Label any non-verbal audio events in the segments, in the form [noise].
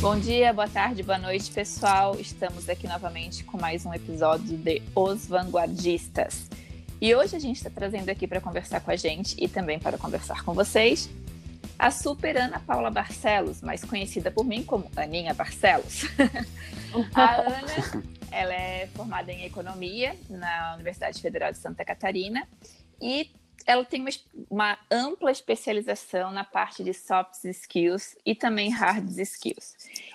Bom dia, boa tarde, boa noite, pessoal. Estamos aqui novamente com mais um episódio de Os Vanguardistas. E hoje a gente está trazendo aqui para conversar com a gente e também para conversar com vocês a super Ana Paula Barcelos, mais conhecida por mim como Aninha Barcelos. [laughs] a Ana, ela é formada em economia na Universidade Federal de Santa Catarina e ela tem uma, uma, ampla especialização na parte de soft skills e também hard skills.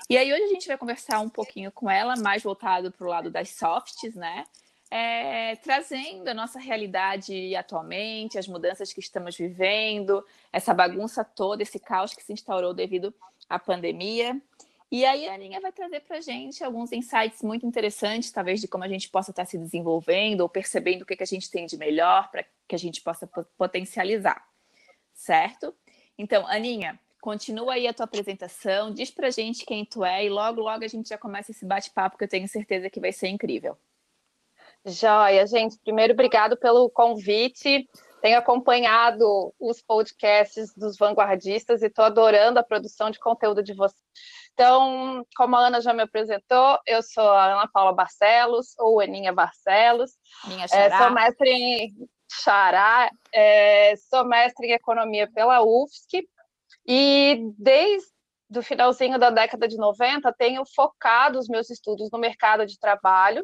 E aí hoje a gente vai conversar um pouquinho com ela, mais voltado para o lado das softs, né? É, trazendo a nossa realidade atualmente, as mudanças que estamos vivendo, essa bagunça toda, esse caos que se instaurou devido à pandemia. E aí a Aninha vai trazer para a gente alguns insights muito interessantes, talvez de como a gente possa estar se desenvolvendo ou percebendo o que, que a gente tem de melhor para que a gente possa potencializar, certo? Então, Aninha, continua aí a tua apresentação, diz para a gente quem tu é e logo, logo a gente já começa esse bate-papo que eu tenho certeza que vai ser incrível. Joia, gente. Primeiro, obrigado pelo convite. Tenho acompanhado os podcasts dos vanguardistas e estou adorando a produção de conteúdo de vocês. Então, como a Ana já me apresentou, eu sou a Ana Paula Barcelos, ou Aninha Barcelos. Minha é, sou mestre em Xará, é, sou mestre em Economia pela UFSC, e desde o finalzinho da década de 90 tenho focado os meus estudos no mercado de trabalho,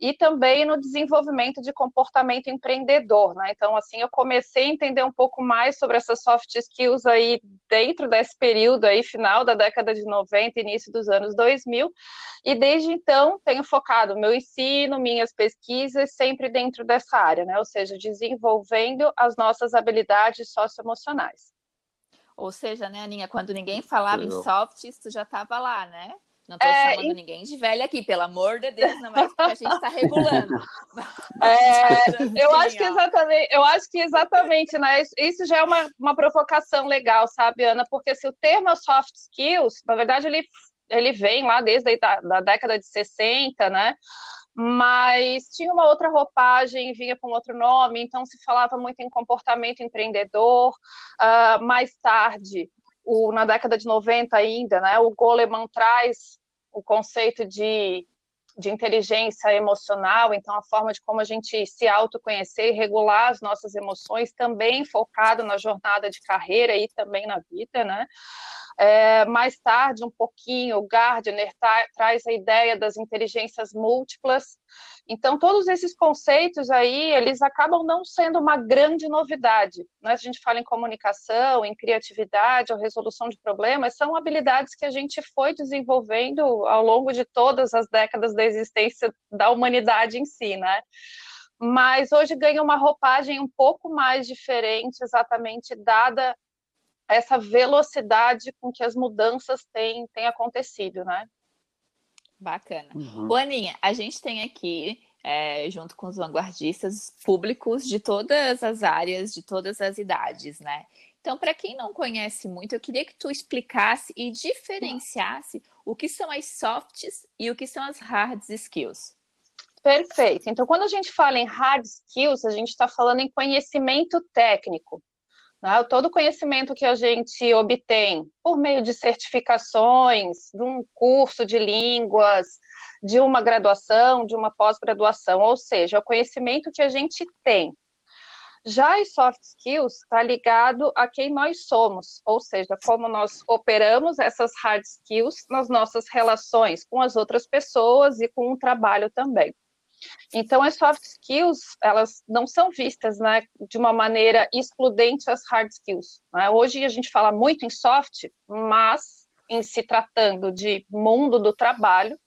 e também no desenvolvimento de comportamento empreendedor, né? Então, assim, eu comecei a entender um pouco mais sobre essas soft skills aí dentro desse período aí, final da década de 90, início dos anos 2000, e desde então tenho focado meu ensino, minhas pesquisas sempre dentro dessa área, né? Ou seja, desenvolvendo as nossas habilidades socioemocionais. Ou seja, né, Aninha, quando ninguém falava em softs, tu já estava lá, né? Não estou é, chamando e... ninguém de velha aqui, pelo amor de Deus, não é porque a gente está [laughs] regulando. É, eu acho que exatamente, eu acho que exatamente, né? Isso já é uma, uma provocação legal, sabe, Ana? Porque se o termo soft skills, na verdade, ele, ele vem lá desde a da década de 60, né? Mas tinha uma outra roupagem, vinha com outro nome, então se falava muito em comportamento empreendedor. Uh, mais tarde, o, na década de 90 ainda, né, o Goleman traz o conceito de, de inteligência emocional, então a forma de como a gente se autoconhecer e regular as nossas emoções, também focado na jornada de carreira e também na vida, né? É, mais tarde, um pouquinho, o Gardner tra traz a ideia das inteligências múltiplas. Então, todos esses conceitos aí, eles acabam não sendo uma grande novidade. Né? A gente fala em comunicação, em criatividade ou resolução de problemas, são habilidades que a gente foi desenvolvendo ao longo de todas as décadas da existência da humanidade em si, né? mas hoje ganha uma roupagem um pouco mais diferente, exatamente dada essa velocidade com que as mudanças têm, têm acontecido, né? Bacana. Uhum. O Aninha, a gente tem aqui, é, junto com os vanguardistas, públicos de todas as áreas, de todas as idades, né? Então, para quem não conhece muito, eu queria que tu explicasse e diferenciasse o que são as softs e o que são as hard skills. Perfeito. Então, quando a gente fala em hard skills, a gente está falando em conhecimento técnico. Né? Todo conhecimento que a gente obtém por meio de certificações, de um curso de línguas, de uma graduação, de uma pós-graduação, ou seja, o conhecimento que a gente tem. Já as soft skills está ligado a quem nós somos, ou seja, como nós operamos essas hard skills nas nossas relações com as outras pessoas e com o trabalho também. Então, as soft skills, elas não são vistas né, de uma maneira excludente às hard skills. Né? Hoje a gente fala muito em soft, mas em se tratando de mundo do trabalho,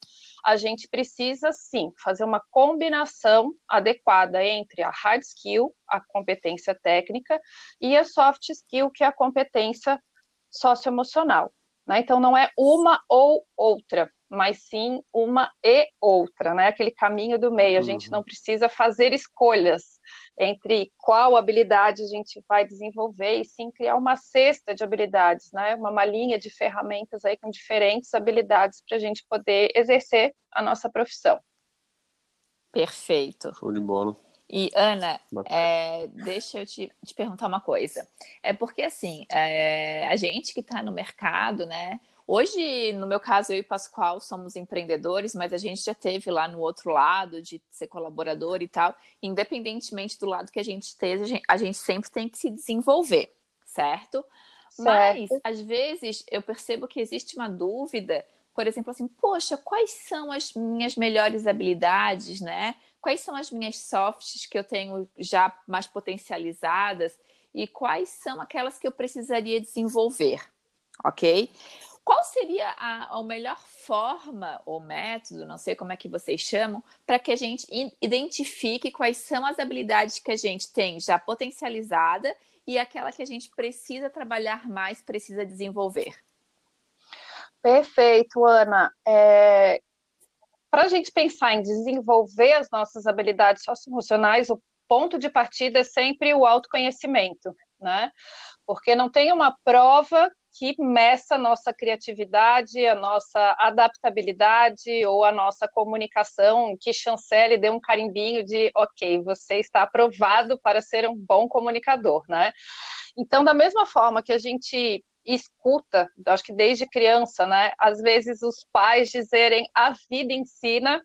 a gente precisa sim fazer uma combinação adequada entre a hard skill, a competência técnica, e a soft skill, que é a competência socioemocional. Né? Então, não é uma ou outra mas sim uma e outra, né? Aquele caminho do meio. A gente não uhum. precisa fazer escolhas entre qual habilidade a gente vai desenvolver e sim criar uma cesta de habilidades, né? Uma malinha de ferramentas aí com diferentes habilidades para a gente poder exercer a nossa profissão. Perfeito. Show de bola. E, Ana, é, deixa eu te, te, perguntar uma coisa. É porque, assim, é, a gente que está no mercado, né? Hoje, no meu caso, eu e Pascoal somos empreendedores, mas a gente já teve lá no outro lado de ser colaborador e tal. Independentemente do lado que a gente esteja, a gente, sempre tem que se desenvolver, certo? certo? Mas, às vezes, eu percebo que existe uma dúvida, por exemplo, assim, poxa, quais são as minhas melhores habilidades, né? quais são as minhas softs que eu tenho já mais potencializadas e quais são aquelas que eu precisaria desenvolver, ok? Qual seria a, a melhor forma ou método, não sei como é que vocês chamam, para que a gente identifique quais são as habilidades que a gente tem já potencializada e aquela que a gente precisa trabalhar mais, precisa desenvolver? Perfeito, Ana. É, para a gente pensar em desenvolver as nossas habilidades socioemocionais, o ponto de partida é sempre o autoconhecimento, né? Porque não tem uma prova que meça a nossa criatividade, a nossa adaptabilidade ou a nossa comunicação, que chancele dê um carimbinho de, ok, você está aprovado para ser um bom comunicador, né? Então, da mesma forma que a gente escuta, acho que desde criança, né? Às vezes os pais dizerem a vida ensina.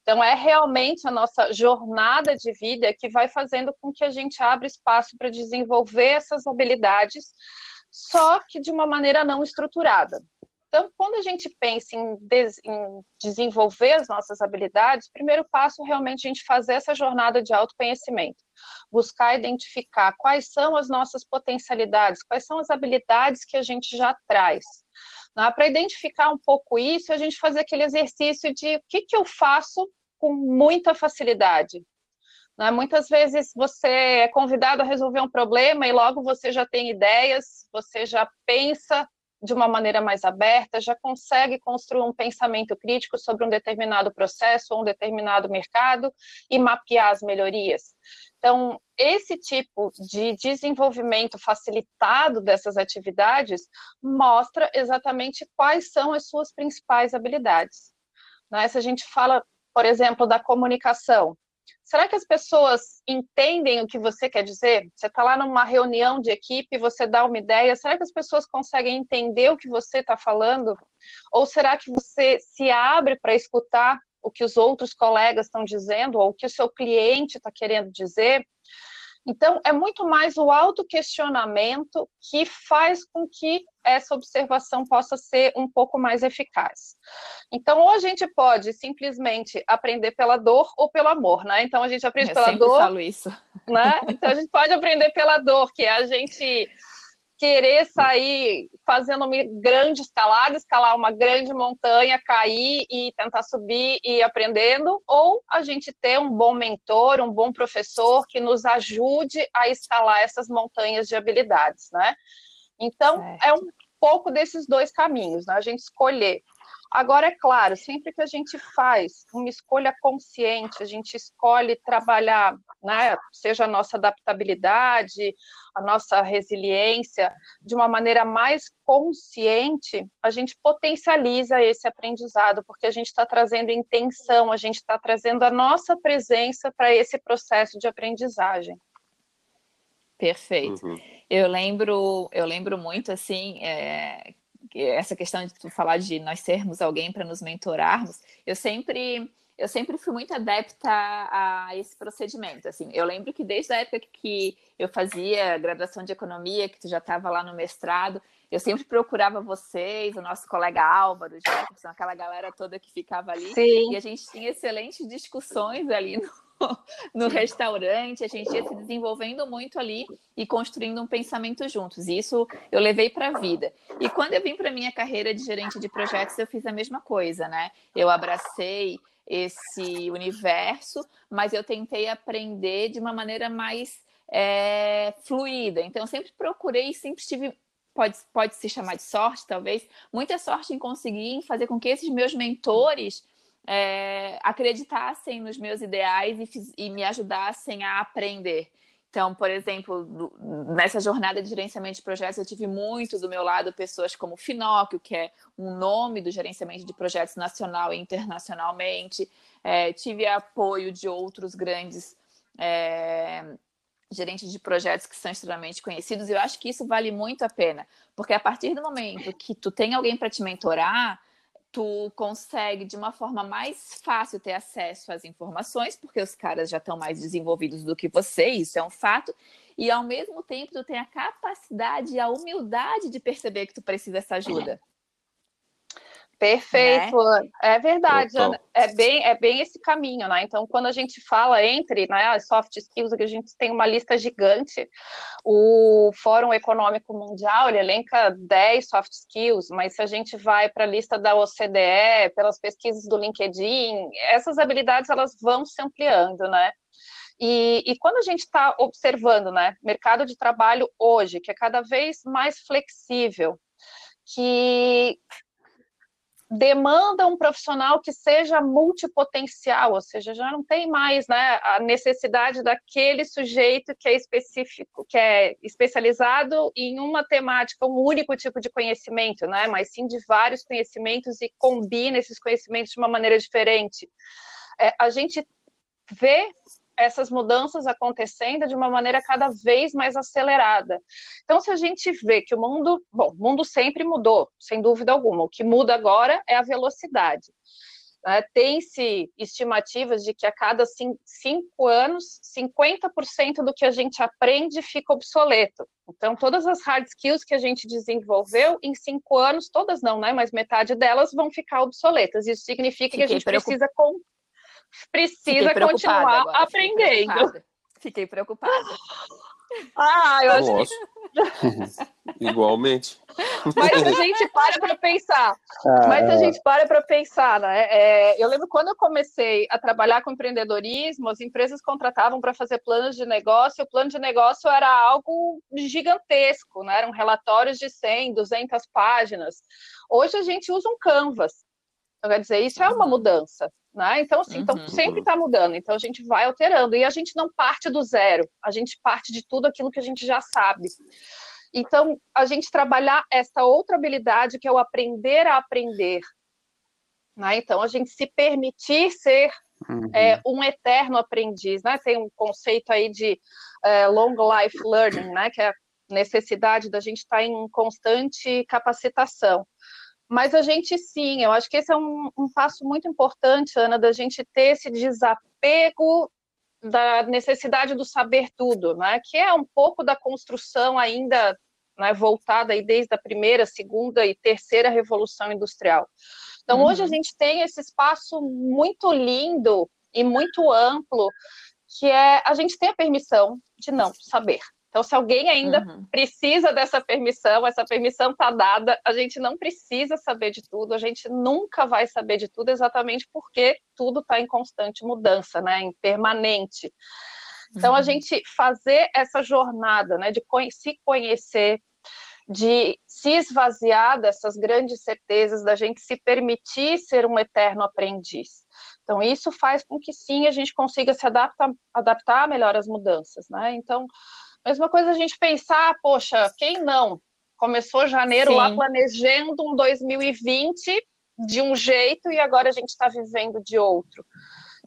Então é realmente a nossa jornada de vida que vai fazendo com que a gente abra espaço para desenvolver essas habilidades, só que de uma maneira não estruturada. Então, quando a gente pensa em, des em, desenvolver as nossas habilidades, primeiro passo é realmente a gente fazer essa jornada de autoconhecimento, buscar identificar quais são as nossas potencialidades, quais são as habilidades que a gente já traz. Né? Para identificar um pouco isso, a gente fazer aquele exercício de o que, que eu faço com muita facilidade. Né? Muitas vezes você é convidado a resolver um problema e logo você já tem ideias, você já pensa de uma maneira mais aberta, já consegue construir um pensamento crítico sobre um determinado processo ou um determinado mercado e mapear as melhorias. Então, esse tipo de desenvolvimento facilitado dessas atividades mostra exatamente quais são as suas principais habilidades. Né? Se a gente fala, por exemplo, da comunicação, Será que as pessoas entendem o que você quer dizer? Você está lá numa reunião de equipe, você dá uma ideia, será que as pessoas conseguem entender o que você está falando? Ou será que você se abre para escutar o que os outros colegas estão dizendo, ou o que o seu cliente está querendo dizer? Então, é muito mais o autoquestionamento que faz com que essa observação possa ser um pouco mais eficaz. Então, ou a gente pode simplesmente aprender pela dor ou pelo amor, né? Então, a gente aprende Eu pela sempre dor. falo isso. Né? Então, a gente pode aprender pela dor, que é a gente querer sair fazendo uma grande escalada, escalar uma grande montanha, cair e tentar subir e ir aprendendo, ou a gente ter um bom mentor, um bom professor que nos ajude a escalar essas montanhas de habilidades, né? Então, certo. é um pouco desses dois caminhos, né? A gente escolher Agora, é claro, sempre que a gente faz uma escolha consciente, a gente escolhe trabalhar, né, seja a nossa adaptabilidade, a nossa resiliência, de uma maneira mais consciente, a gente potencializa esse aprendizado, porque a gente está trazendo intenção, a gente está trazendo a nossa presença para esse processo de aprendizagem. Perfeito. Uhum. Eu lembro, eu lembro muito assim é, essa questão de tu falar de nós sermos alguém para nos mentorarmos, eu sempre eu sempre fui muito adepta a, esse procedimento. Assim, eu lembro que desde a época que eu fazia graduação de economia, que tu já estava lá no mestrado, eu sempre procurava vocês, o nosso colega Álvaro, Jefferson, aquela galera toda que ficava ali, Sim. e a gente tinha excelentes discussões ali no, [laughs] no restaurante, a gente ia se desenvolvendo muito ali e construindo um pensamento juntos. E isso eu levei para a vida. E quando eu vim para minha carreira de gerente de projetos, eu fiz a mesma coisa, né? Eu abracei esse universo, mas eu tentei aprender de uma maneira mais é, fluida. Então, eu sempre procurei, sempre tive pode, pode se chamar de sorte, talvez, muita sorte em conseguir fazer com que esses meus mentores é, acreditassem nos meus ideais e, e me ajudassem a aprender. Então, por exemplo, nessa jornada de gerenciamento de projetos, eu tive muito do meu lado pessoas como Finóquio, que é um nome do gerenciamento de projetos nacional e internacionalmente. É, tive apoio de outros grandes é, gerentes de projetos que são extremamente conhecidos, eu acho que isso vale muito a pena, porque a partir do momento que tu tem alguém para te mentorar, tu consegue de uma forma mais fácil ter acesso às informações, porque os caras já estão mais desenvolvidos do que você, isso é um fato, e ao mesmo tempo tu tem a capacidade e a humildade de perceber que tu precisa dessa ajuda. Perfeito, né? é verdade, Ana. é bem, é bem esse caminho, né? Então, quando a gente fala entre né, as soft skills, que a gente tem uma lista gigante, o Fórum Econômico Mundial ele elenca 10 soft skills, mas se a gente vai para a lista da OCDE, pelas pesquisas do LinkedIn, essas habilidades elas vão se ampliando, né? E, e, quando a gente está observando, né, mercado de trabalho hoje, que é cada vez mais flexível, que demanda um profissional que seja multipotencial, ou seja, já não tem mais né, a necessidade daquele sujeito que é específico, que é especializado em uma temática, um único tipo de conhecimento, né, mas sim de vários conhecimentos e combina esses conhecimentos de uma maneira diferente. É, a gente vê essas mudanças acontecendo de uma maneira cada vez mais acelerada. Então, se a gente vê que o mundo, bom, o mundo sempre mudou, sem dúvida alguma, o que muda agora é a velocidade. É, Tem-se estimativas de que a cada cinco anos, 50% do que a gente aprende fica obsoleto. Então, todas as hard skills que a gente desenvolveu, em cinco anos, todas não, né? Mas metade delas vão ficar obsoletas. Isso significa Fiquei que a gente precisa precisa continuar agora, aprendendo. Fiquei preocupada. [gasps] Ah, eu acho Nossa. [laughs] Igualmente. Mas a gente para para pensar. Ah, Mas a é. gente para para pensar, né? É, eu lembro quando eu comecei a trabalhar com empreendedorismo, as empresas contratavam para fazer planos de negócio. O plano de negócio era algo gigantesco, né? Eram relatórios de 100, 200 páginas. Hoje a gente usa um Canvas. Então, quer dizer, isso é uma uhum. mudança. Né? Então, assim, então, uhum. então sempre está mudando, então a gente vai alterando, e a gente não parte do zero, a gente parte de tudo aquilo que a gente já sabe. Então, a gente trabalhar essa outra habilidade que é o aprender a aprender. Né? Então, a gente se permitir ser uhum. é, um eterno aprendiz. Né? Tem um conceito aí de é, long life learning, né? que é a necessidade da gente estar tá em constante capacitação. Mas a gente sim, eu acho que esse é um, um passo muito importante, Ana, da gente ter esse desapego da necessidade do saber tudo, né? Que é um pouco da construção ainda né, voltada aí desde a primeira, segunda e terceira revolução industrial. Então, uhum. hoje a uhum. gente tem esse espaço muito lindo e muito amplo, que é a gente tem a permissão de não saber. Então, se alguém ainda uhum. precisa dessa permissão, essa permissão está dada, a gente não precisa saber de tudo, a gente nunca vai saber de tudo, exatamente porque tudo está em constante mudança, né, em permanente. Então, uhum. a gente fazer essa jornada né, de se conhecer, de se esvaziar dessas grandes certezas, da gente se permitir ser um eterno aprendiz. Então, isso faz com que sim a gente consiga se adaptar, adaptar melhor às mudanças, né? Então, Mesma coisa a gente pensar, poxa, quem não? Começou janeiro Sim. lá planejando um 2020 de um jeito e agora a gente está vivendo de outro.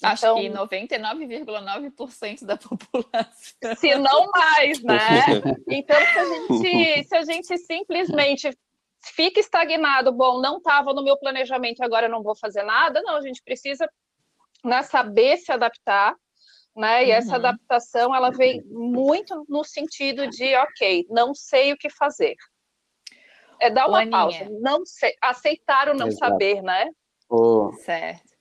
Acho então, que 99,9% da [laughs] população. Se não mais, né? [laughs] Então, se a gente, se a gente simplesmente fica estagnado, bom, não estava no meu planejamento, agora não vou fazer nada, não, a gente precisa né, saber se adaptar, né? E uhum. essa adaptação ela vem muito no sentido de, ok, não sei o que fazer. É dar uma pausa, não sei, aceitar o não Exato. saber, né? Oh. Certo.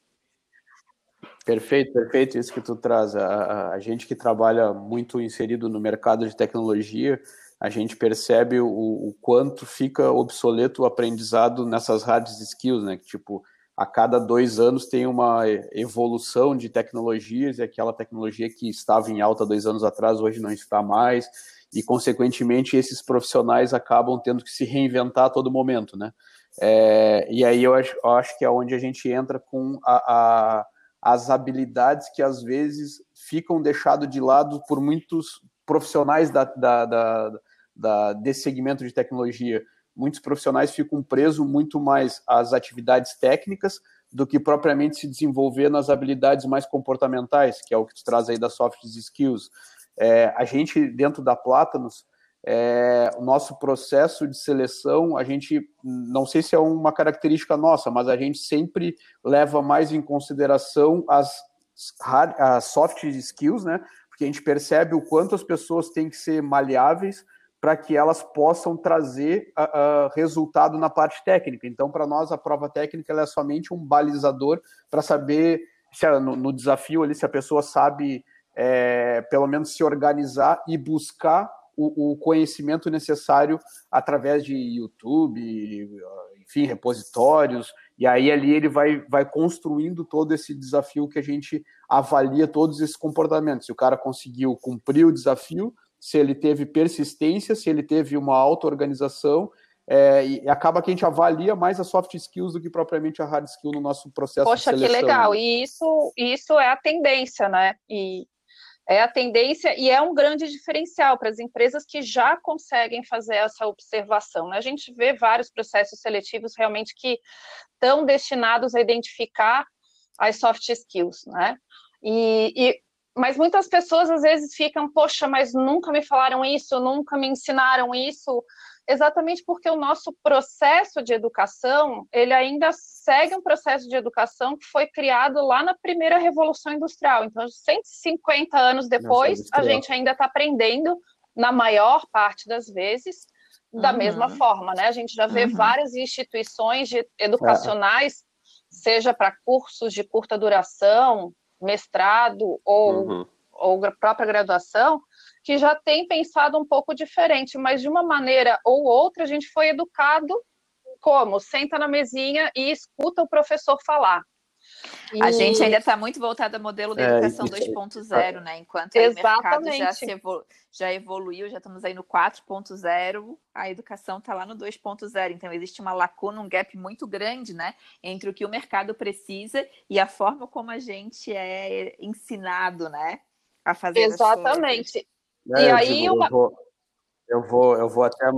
Perfeito, perfeito isso que tu traz. A, a, gente que trabalha muito inserido no mercado de tecnologia, a gente percebe o, o quanto fica obsoleto o aprendizado nessas hard skills, né? Que, tipo, a cada dois anos tem uma evolução de tecnologias e aquela tecnologia que estava em alta dois anos atrás hoje não está mais e consequentemente esses profissionais acabam tendo que se reinventar a todo momento, né? É, e aí eu acho, eu acho, que é onde a gente entra com a, a, as habilidades que às vezes ficam deixadas de lado por muitos profissionais da, da, da, da desse segmento de tecnologia muitos profissionais ficam presos muito mais às atividades técnicas do que propriamente se desenvolver nas habilidades mais comportamentais, que é o que tu traz aí das soft skills. É, a gente, dentro da Plátanos, é, o nosso processo de seleção, a gente, não sei se é uma característica nossa, mas a gente sempre leva mais em consideração as, as soft skills, né? Porque a gente percebe o quanto as pessoas têm que ser maleáveis para que elas possam trazer uh, uh, resultado na parte técnica. Então, para nós, a prova técnica é somente um balizador para saber se no, no, desafio ali se a pessoa sabe é, pelo menos se organizar e buscar o, o, conhecimento necessário através de YouTube, enfim, repositórios, e aí ali ele vai, vai construindo todo esse desafio que a gente avalia todos esses comportamentos. Se o cara conseguiu cumprir o desafio, se ele teve persistência, se ele teve uma auto-organização, é, e acaba que a gente avalia mais as soft skills do que propriamente a hard skill no nosso processo Poxa, de seleção. Poxa, que legal, e isso, isso é a tendência, né? E é a tendência e é um grande diferencial para as empresas que já conseguem fazer essa observação. Né? A gente vê vários processos seletivos realmente que estão destinados a identificar as soft skills, né? E, e mas muitas pessoas às vezes ficam, poxa, mas nunca me falaram isso, nunca me ensinaram isso, exatamente porque o nosso processo de educação, ele ainda segue um processo de educação que foi criado lá na primeira revolução industrial. Então, 150 anos depois, a gente ainda está aprendendo, na maior parte das vezes, da uhum. mesma forma, né? A gente já vê uhum. várias instituições de, educacionais, seja para cursos de curta duração, mestrado ou, uhum. ou própria graduação, que já tem pensado um pouco diferente, mas de uma maneira ou outra a gente foi educado como? Senta na mesinha e escuta o professor falar. E... A gente ainda está muito voltado ao modelo da educação é, 2.0, né? Enquanto o mercado já, evolu já evoluiu, já estamos aí no 4.0, a educação está lá no 2.0. Então, existe uma lacuna, um gap muito grande, né? Entre o que o mercado precisa e a forma como a gente é ensinado, né? A fazer Exatamente. É, e eu aí digo, uma... eu, vou, eu vou, eu vou até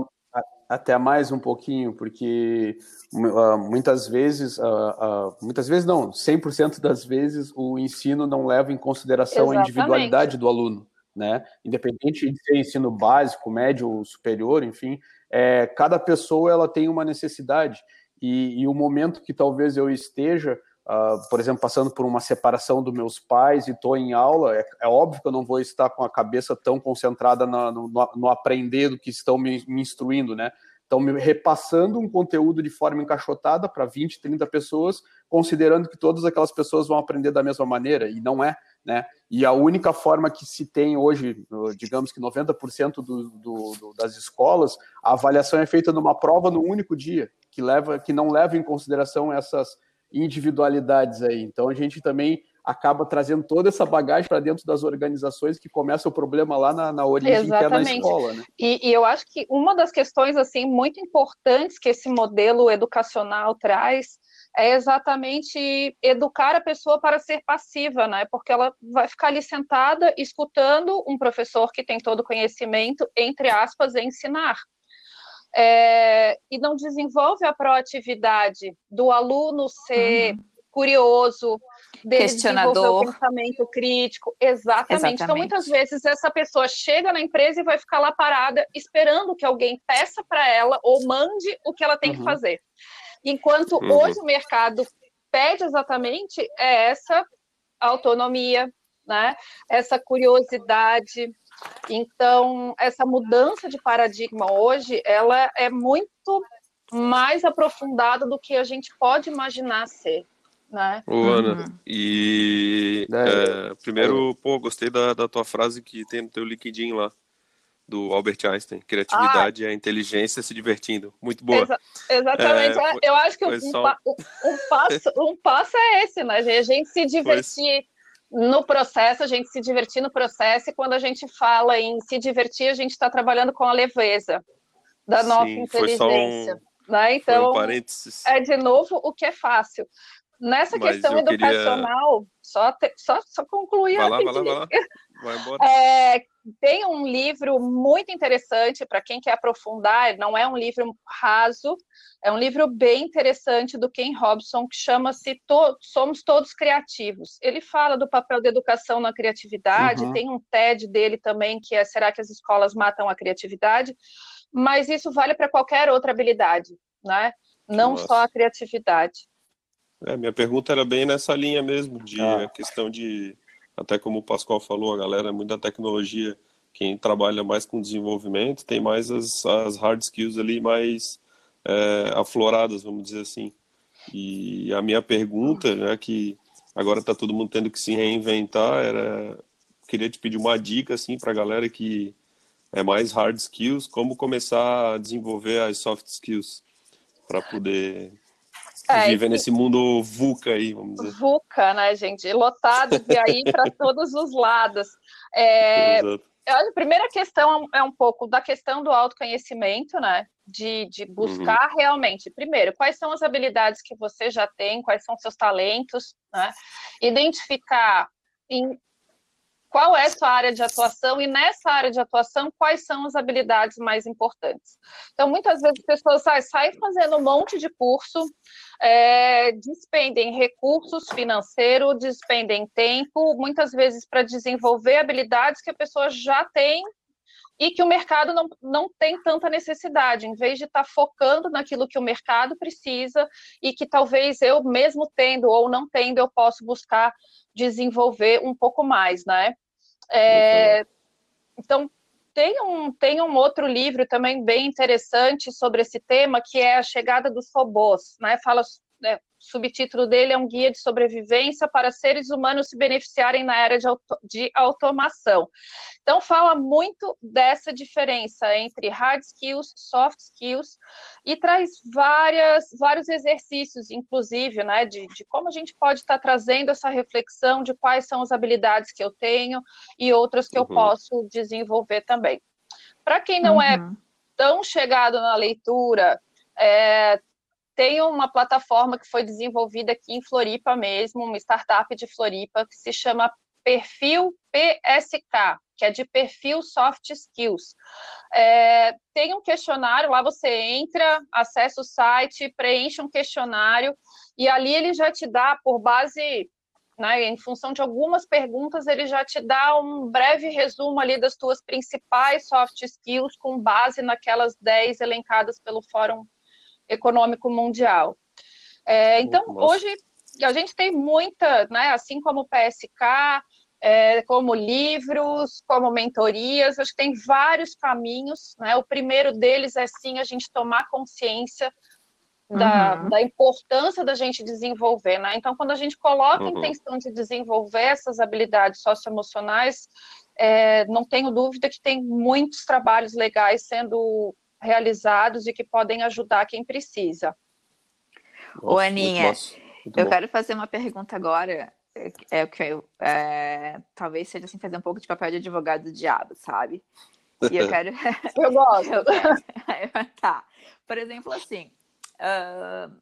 até mais um pouquinho, porque uh, muitas vezes, uh, uh, muitas vezes não, 100% das vezes o ensino não leva em consideração Exatamente. a individualidade do aluno, né? Independente de ser ensino básico, médio ou superior, enfim, é, cada pessoa ela tem uma necessidade e, e o momento que talvez eu esteja Uh, por exemplo, passando por uma separação dos meus pais e estou em aula, é, é, óbvio que eu não vou estar com a cabeça tão concentrada no, no, no aprender do que estão me, me, instruindo, né? Estão me repassando um conteúdo de forma encaixotada para 20, 30 pessoas, considerando que todas aquelas pessoas vão aprender da mesma maneira, e não é, né? E a única forma que se tem hoje, digamos que 90% do, do, do, das escolas, a avaliação é feita numa prova no único dia, que, leva, que não leva em consideração essas individualidades aí. Então a gente também acaba trazendo toda essa bagagem para dentro das organizações que começa o problema lá na, na origem Exatamente. que é na escola, né? E, e, eu acho que uma das questões assim muito importantes que esse modelo educacional traz é exatamente educar a pessoa para ser passiva, né? Porque ela vai ficar ali sentada escutando um professor que tem todo o conhecimento, entre aspas, ensinar é, e não desenvolve a proatividade do aluno ser uhum. curioso, questionador, pensamento crítico, exatamente. exatamente. Então, muitas vezes essa pessoa chega na empresa e vai ficar lá parada esperando que alguém peça para ela ou mande o que ela tem uhum. que fazer. Enquanto uhum. hoje o mercado pede exatamente é essa autonomia, né? Essa curiosidade, então, essa mudança de paradigma hoje, ela é muito mais aprofundada do que a gente pode imaginar ser. Né? Ô, Ana, uhum. e é, primeiro, pô, gostei da, da tua frase que tem no teu LinkedIn lá, do Albert Einstein, criatividade ah. é a inteligência se divertindo. Muito boa. Exa exatamente. É, eu acho que um, só... um, um, passo, um passo é esse, né? A gente se divertir no processo, a gente se divertir no processo, e quando a gente fala em se divertir, a gente está trabalhando com a leveza da nossa Sim, inteligência. Um, né? Então, um é de novo o que é fácil. Nessa Mas questão educacional, queria... só, te, só, só concluir vai lá, vai lá, vai lá. Vai embora. [laughs] É, tem um livro muito interessante para quem quer aprofundar, não é um livro raso, é um livro bem interessante do Ken Robson, que chama-se to Somos Todos Criativos. Ele fala do papel da educação na criatividade, uhum. tem um TED dele também, que é Será que as escolas matam a criatividade? Mas isso vale para qualquer outra habilidade, né? Não Nossa. só a criatividade. É, minha pergunta era bem nessa linha mesmo, de ah. a questão de até como o Pascoal falou, a galera é muito da tecnologia, quem trabalha mais com desenvolvimento tem mais as, as hard skills ali mais é, afloradas, vamos dizer assim. E a minha pergunta, né, que agora está todo mundo tendo que se reinventar, era queria te pedir uma dica assim para a galera que é mais hard skills, como começar a desenvolver as soft skills para poder é, viver nesse mundo VUCA aí, vamos dizer. VUCA, né, gente? Lotado e aí para [laughs] todos os lados. É, a primeira questão é um pouco da questão do autoconhecimento, né? De, de buscar uhum. realmente, primeiro, quais são as habilidades que você já tem, quais são seus talentos, né? Identificar em qual é sua área de atuação e nessa área de atuação quais são as habilidades mais importantes. Então, muitas vezes as pessoas saem, saem fazendo um monte de curso, é, despendem recursos financeiros, despendem tempo, muitas vezes para desenvolver habilidades que a pessoa já tem e que o mercado não, não tem tanta necessidade, em vez de estar tá focando naquilo que o mercado precisa e que talvez eu, mesmo tendo ou não tendo, eu posso buscar desenvolver um pouco mais, né? É, então, tem um, tem um outro livro também bem interessante sobre esse tema, que é A Chegada dos Robôs, né? Fala né, subtítulo dele é um guia de sobrevivência para seres humanos se beneficiarem na era de, auto, de automação. Então, fala muito dessa diferença entre hard skills, soft skills, e traz várias, vários exercícios, inclusive, né, de, de como a gente pode estar trazendo essa reflexão de quais são as habilidades que eu tenho e outras que uhum. eu posso desenvolver também. Para quem não é uhum. é tão chegado na leitura, é, tem uma plataforma que foi desenvolvida aqui em Floripa mesmo, uma startup de Floripa, que se chama Perfil PSK, que é de Perfil Soft Skills. É, tem um questionário, lá você entra, acessa o site, preenche um questionário, e ali ele já te dá, por base, né, em função de algumas perguntas, ele já te dá um breve resumo ali das tuas principais soft skills, com base naquelas 10 elencadas pelo Fórum econômico mundial. É, então, Nossa. hoje, a gente tem muita, né, assim como o PSK, é, como livros, como mentorias, acho que tem vários caminhos. Né? O primeiro deles é sim a gente tomar consciência da, uhum. da importância da gente desenvolver. Né? Então, quando a gente coloca uhum. a intenção de desenvolver essas habilidades socioemocionais, é, não tenho dúvida que tem muitos trabalhos legais sendo realizados e que podem ajudar quem precisa. Ô, Aninha, eu quero fazer uma pergunta agora. É o que eu, é, talvez seja assim fazer um pouco de papel de advogado do diabo, sabe? E eu [laughs] quero. [laughs] eu gosto. eu quero... [laughs] tá. Por exemplo, assim, uh,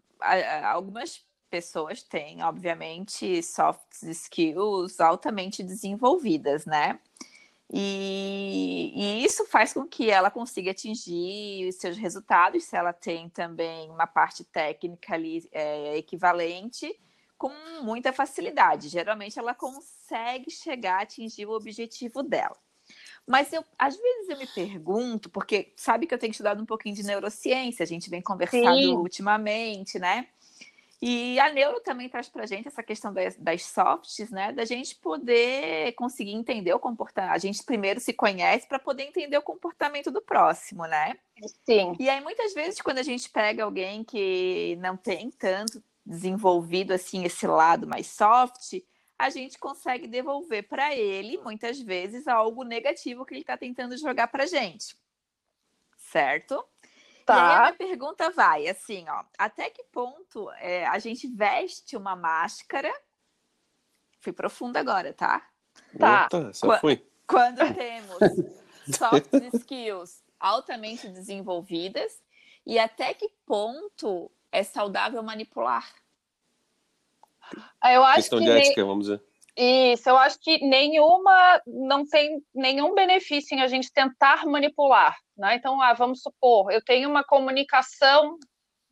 algumas pessoas têm, obviamente, soft skills altamente desenvolvidas, né? E, e, isso faz com que ela consiga atingir os seus resultados, se ela tem também uma parte técnica ali é, equivalente, com muita facilidade. Geralmente ela consegue chegar a atingir o objetivo dela. Mas eu, às vezes eu me pergunto, porque sabe que eu tenho estudado um pouquinho de neurociência, a gente vem conversando Sim. ultimamente, né? E a neuro também traz para a gente essa questão das, das, softs, né? Da gente poder conseguir entender o comportamento. A gente primeiro se conhece para poder entender o comportamento do próximo, né? Sim. E aí, muitas vezes, quando a gente pega alguém que não tem tanto desenvolvido assim esse lado mais soft, a gente consegue devolver para ele, muitas vezes, algo negativo que ele está tentando jogar para gente. Certo? Tá. E aí a minha pergunta vai assim, ó, até que ponto é, a gente veste uma máscara? Fui profunda agora, tá? Tá. Opa, só Qu fui. Quando [laughs] temos soft skills altamente desenvolvidas e até que ponto é saudável manipular? Eu acho Questão que de ética, vamos dizer. Isso, eu acho que nenhuma, não tem nenhum benefício em a gente tentar manipular, né? Então, ah, vamos supor, eu tenho uma comunicação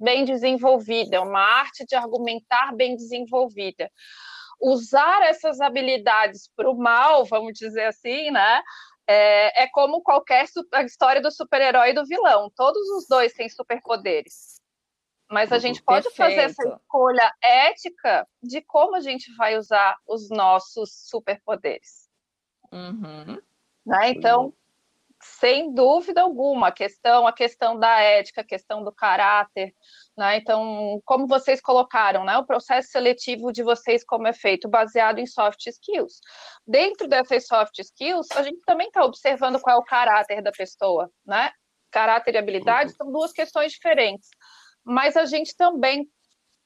bem desenvolvida, uma arte de argumentar bem desenvolvida. Usar essas habilidades para o mal, vamos dizer assim, né? É, é como qualquer a história do super-herói e do vilão. Todos os dois têm superpoderes. Mas a uhum. gente pode Perfeito. fazer essa escolha ética de como a gente vai usar os nossos superpoderes. Uhum. Né? Então, sem dúvida alguma, a questão, a questão da ética, a questão do caráter, né? Então, como vocês colocaram, né? O processo seletivo de vocês como é feito, baseado em soft skills. Dentro dessas soft skills, a gente também está observando qual é o caráter da pessoa, né? Caráter e habilidade uhum. são duas questões diferentes mas a gente também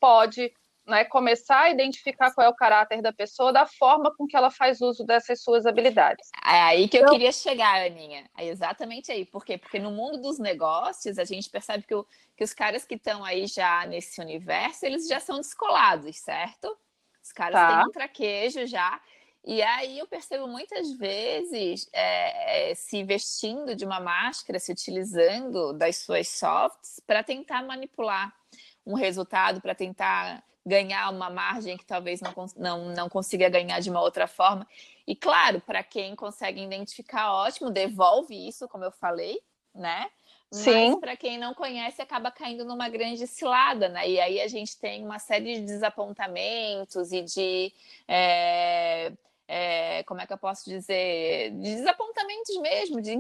pode né, começar a identificar qual é o caráter da pessoa da forma com que ela faz uso dessas suas habilidades. É aí que eu então, queria chegar, Aninha. É exatamente aí. Por quê? Porque no mundo dos negócios, a gente percebe que, o, que os caras que estão aí já nesse universo, eles já são descolados, certo? Os caras tá. têm um traquejo já. E aí eu percebo muitas vezes é, é, se vestindo de uma máscara, se utilizando das suas softs para tentar manipular um resultado, para tentar ganhar uma margem que talvez não, não, não consiga ganhar de uma outra forma. E claro, para quem consegue identificar, ótimo, devolve isso, como eu falei, né? Sim. Mas para quem não conhece, acaba caindo numa grande cilada, né? E aí a gente tem uma série de desapontamentos e de. É é, como é que eu posso dizer, de desapontamentos mesmo, de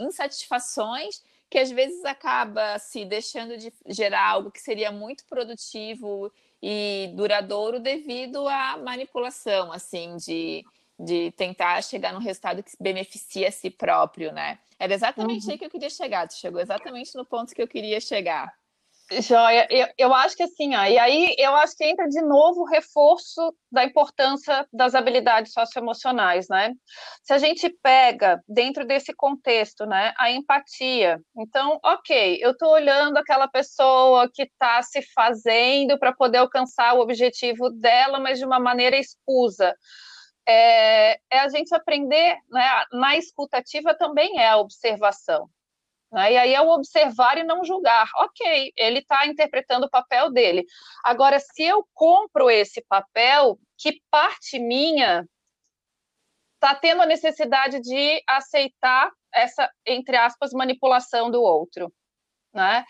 insatisfações que às vezes acaba se deixando de gerar algo que seria muito produtivo e duradouro devido à manipulação, assim, de, de tentar chegar num resultado que beneficia a si próprio, né? Era exatamente uhum. aí que eu queria chegar, tu chegou exatamente no ponto que eu queria chegar. Joia, eu, eu acho que assim, ó, e aí eu acho que entra de novo o reforço da importância das habilidades socioemocionais, né? Se a gente pega dentro desse contexto, né, a empatia, então, ok, eu estou olhando aquela pessoa que está se fazendo para poder alcançar o objetivo dela, mas de uma maneira escusa. É, é a gente aprender, né, na escutativa também é a observação. Né? E aí é o observar e não julgar. Ok, ele está interpretando o papel dele. Agora, se eu compro esse papel, que parte minha está tendo a necessidade de aceitar essa, entre aspas, manipulação do outro, né?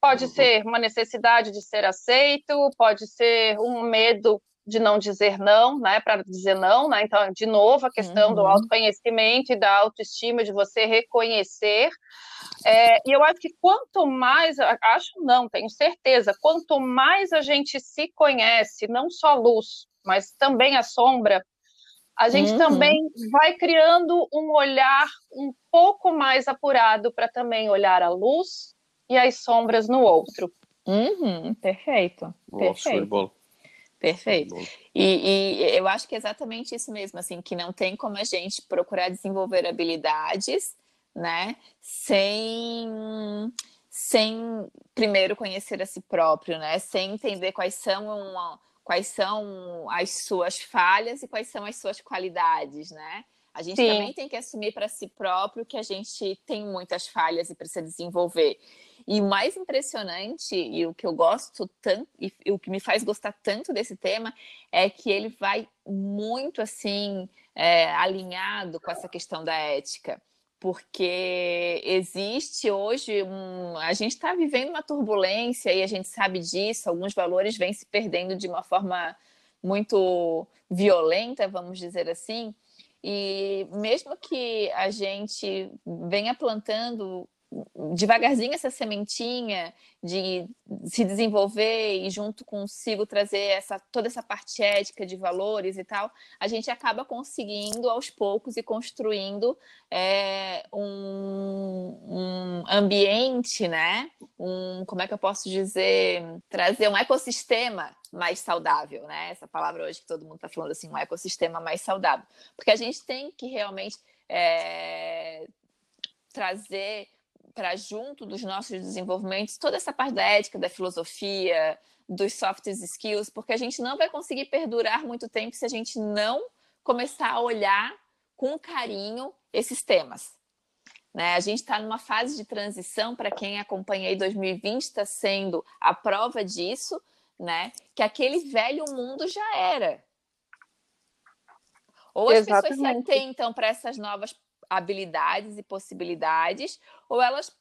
Pode uhum. ser uma necessidade de ser aceito, pode ser um medo de não dizer não, né, para dizer não, né? Então, de novo, a questão uhum. do autoconhecimento e da autoestima, de você reconhecer. É, e eu acho que quanto mais, acho não, tenho certeza, quanto mais a gente se conhece, não só a luz, mas também a sombra, a gente uhum. também vai criando um olhar um pouco mais apurado para também olhar a luz e as sombras no outro. Uhum, perfeito. Nossa, perfeito. Perfeito. E, e, eu acho que é exatamente isso mesmo, assim, que não tem como a gente procurar desenvolver habilidades, né, sem, sem primeiro conhecer a si próprio, né, sem entender quais são uma, quais são as suas falhas e quais são as suas qualidades, né? A gente Sim. também tem que assumir para si próprio que a gente tem muitas falhas e precisa desenvolver. E o mais impressionante, e o que eu gosto tanto, e o que me faz gostar tanto desse tema, é que ele vai muito assim, é, alinhado com essa questão da ética. Porque existe hoje um. A gente está vivendo uma turbulência e a gente sabe disso, alguns valores vêm se perdendo de uma forma muito violenta, vamos dizer assim. E mesmo que a gente venha plantando devagarzinho essa sementinha de se desenvolver e junto consigo trazer essa toda essa parte ética de valores e tal, a gente acaba conseguindo aos poucos e construindo é, um, um, ambiente, né? Um, como é que eu posso dizer? Trazer um ecossistema mais saudável, né? Essa palavra hoje que todo mundo está falando assim, um ecossistema mais saudável, porque a gente tem que realmente é, trazer para junto dos nossos desenvolvimentos toda essa parte da ética, da filosofia, dos soft skills, porque a gente não vai conseguir perdurar muito tempo se a gente não começar a olhar com carinho esses temas. Né? A gente está numa fase de transição, para quem acompanha aí 2020, está sendo a prova disso, né? que aquele velho mundo já era. Ou as Exatamente. pessoas se atentam para essas novas habilidades e possibilidades, ou elas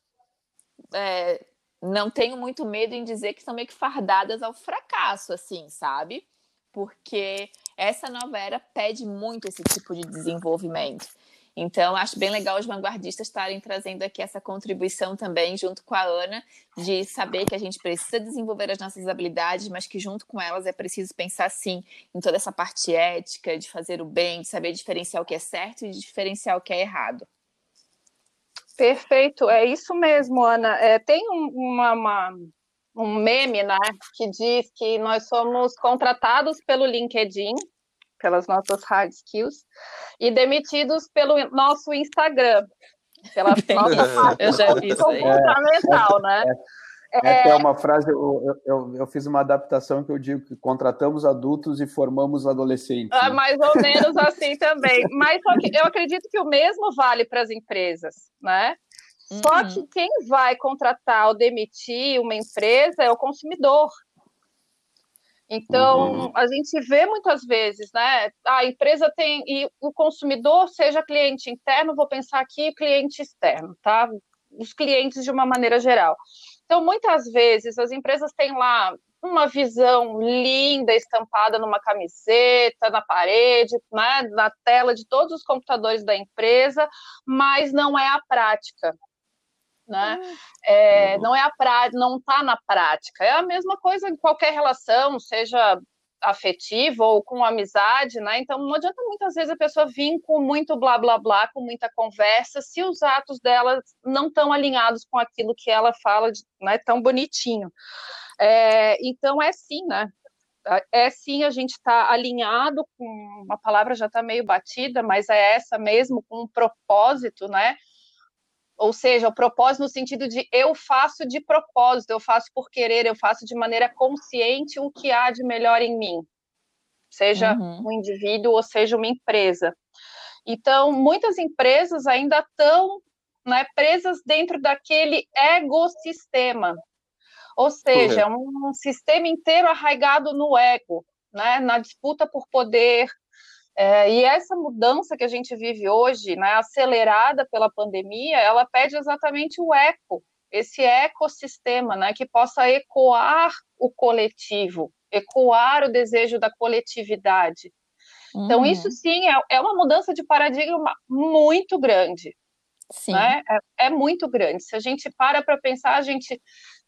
é, não tenho muito medo em dizer que são meio que fardadas ao fracasso, assim, sabe? Porque essa nova era pede muito esse tipo de desenvolvimento. Então, acho bem legal os vanguardistas estarem trazendo aqui essa contribuição também, junto com a Ana, de saber que a gente precisa desenvolver as nossas habilidades, mas que junto com elas é preciso pensar, sim, em toda essa parte ética, de fazer o bem, de saber diferenciar o que é certo e diferenciar o que é errado. Perfeito, é isso mesmo, Ana. É, tem um, uma, uma, um meme né, que diz que nós somos contratados pelo LinkedIn, pelas nossas hard skills, e demitidos pelo nosso Instagram, pela nossa Eu já vi isso aí. fundamental, né? É, é, uma frase, eu, eu, eu, fiz uma adaptação que eu digo que contratamos adultos e formamos adolescentes. É, mais ou menos assim também. Mas só que eu acredito que o mesmo vale para as empresas, né? Uhum. Só que quem vai contratar ou demitir uma empresa é o consumidor. Então, uhum. a gente vê muitas vezes, né? A empresa tem, e o consumidor, seja cliente interno, vou pensar aqui cliente externo, tá? Os clientes de uma maneira geral. Então, muitas vezes, as empresas têm lá uma visão linda estampada numa camiseta, na parede, né, na tela de todos os computadores da empresa, mas não é a prática. Né? Hum. É, não é a prática, não está na prática. É a mesma coisa em qualquer relação, seja afetivo ou com amizade, né? Então não adianta muitas vezes a pessoa vir com muito blá blá blá, com muita conversa, se os atos dela não estão alinhados com aquilo que ela fala, de, né? Tão bonitinho. É, então é sim, né? É sim, a gente está alinhado com uma palavra já está meio batida, mas é essa mesmo, com um propósito, né? Ou seja, o propósito no sentido de eu faço de propósito, eu faço por querer, eu faço de maneira consciente o que há de melhor em mim, seja uhum. um indivíduo ou seja uma empresa. Então, muitas empresas ainda estão né, presas dentro daquele ecossistema, ou seja, uhum. um sistema inteiro arraigado no ego, né, na disputa por poder, é, e essa mudança que a gente vive hoje, né, acelerada pela pandemia, ela pede exatamente o eco, esse ecossistema, né, que possa ecoar o coletivo, ecoar o desejo da coletividade. Então, isso uhum. sim é, é, uma mudança de paradigma muito grande. Sim. Né? É, é muito grande. Se a gente para para pensar, a gente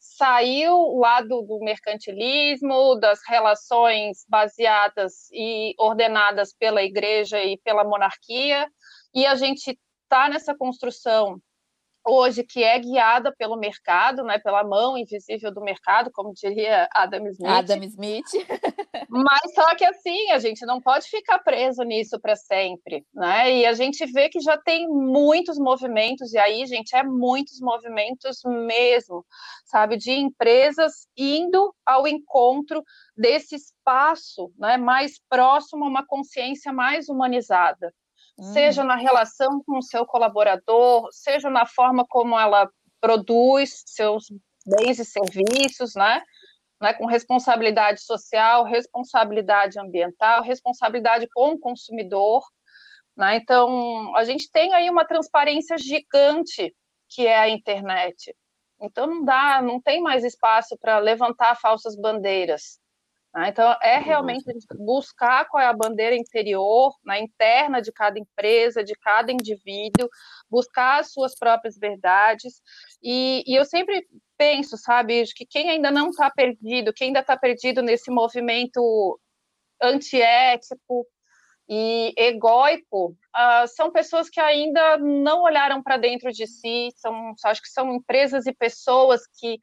saiu lá do, do, mercantilismo, das relações baseadas e ordenadas pela igreja e pela monarquia, e a gente está nessa construção hoje que é guiada pelo mercado, né, pela mão invisível do mercado, como diria Adam Smith. Adam Smith. [laughs] Mas só que assim, a gente não pode ficar preso nisso para sempre, né? E a gente vê que já tem muitos movimentos e aí, gente, é muitos movimentos mesmo, sabe, de empresas indo ao encontro desse espaço, né, mais próximo a uma consciência mais humanizada seja uhum. na relação com o seu colaborador, seja na forma como ela produz seus bens e serviços, né? né? Com responsabilidade social, responsabilidade ambiental, responsabilidade com o consumidor. Né? Então, a gente tem aí uma transparência gigante que é a internet. Então, não dá, não tem mais espaço para levantar falsas bandeiras. Né? Então, é realmente buscar qual é a bandeira interior, na né, interna de cada empresa, de cada indivíduo, buscar as suas próprias verdades. E, e eu sempre penso, sabe, que quem ainda não está perdido, quem ainda está perdido nesse movimento antiético e egóico, uh, são pessoas que ainda não olharam para dentro de si, são, acho que são empresas e pessoas que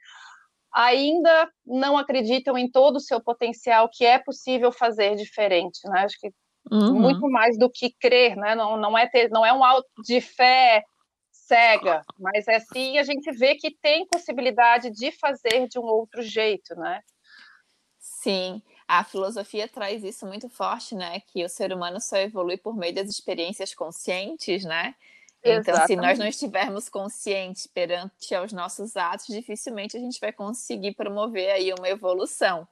ainda não acreditam em todo o seu potencial, que é possível fazer diferente, né? Acho que uhum. muito mais do que crer, né? Não, não é ter, não é um alto de fé cega, mas é sim a gente vê que tem possibilidade de fazer de um outro jeito, né? Sim. a filosofia traz isso muito forte, né? Que o ser humano só evolui por meio das experiências conscientes, né? Então, Exatamente. se nós não estivermos conscientes perante aos nossos atos, dificilmente a gente vai conseguir promover aí uma evolução,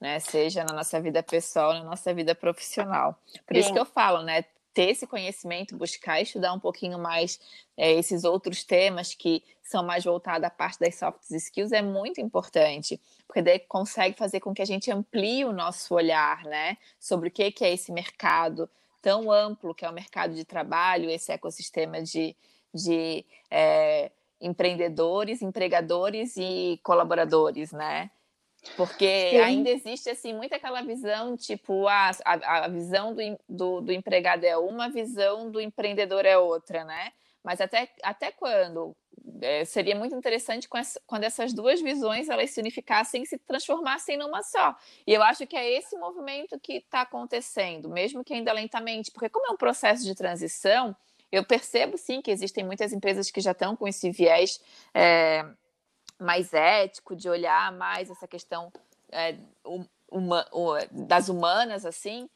né? Seja na nossa vida pessoal, na nossa vida profissional. Por Sim. isso que eu falo, né? ter esse conhecimento, buscar estudar um pouquinho mais é, esses outros temas que são mais voltados à parte das soft skills é muito importante, porque daí consegue fazer com que a gente amplie o nosso olhar, né, sobre o que, que é esse mercado tão amplo que é o mercado de trabalho, esse ecossistema de, de é, empreendedores, empregadores e colaboradores, né? Porque Sim. ainda existe assim muita aquela visão, tipo, a, a, a visão do, do, do, empregado é uma, a visão do empreendedor é outra, né? Mas até, até quando? É, seria muito interessante essa, quando essas duas visões elas se unificassem e se transformassem numa só. E eu acho que é esse movimento que está acontecendo, mesmo que ainda lentamente, porque como é um processo de transição, eu percebo sim que existem muitas empresas que já estão com esse viés. É, mais ético, de olhar mais essa questão é, uma, das humanas, assim.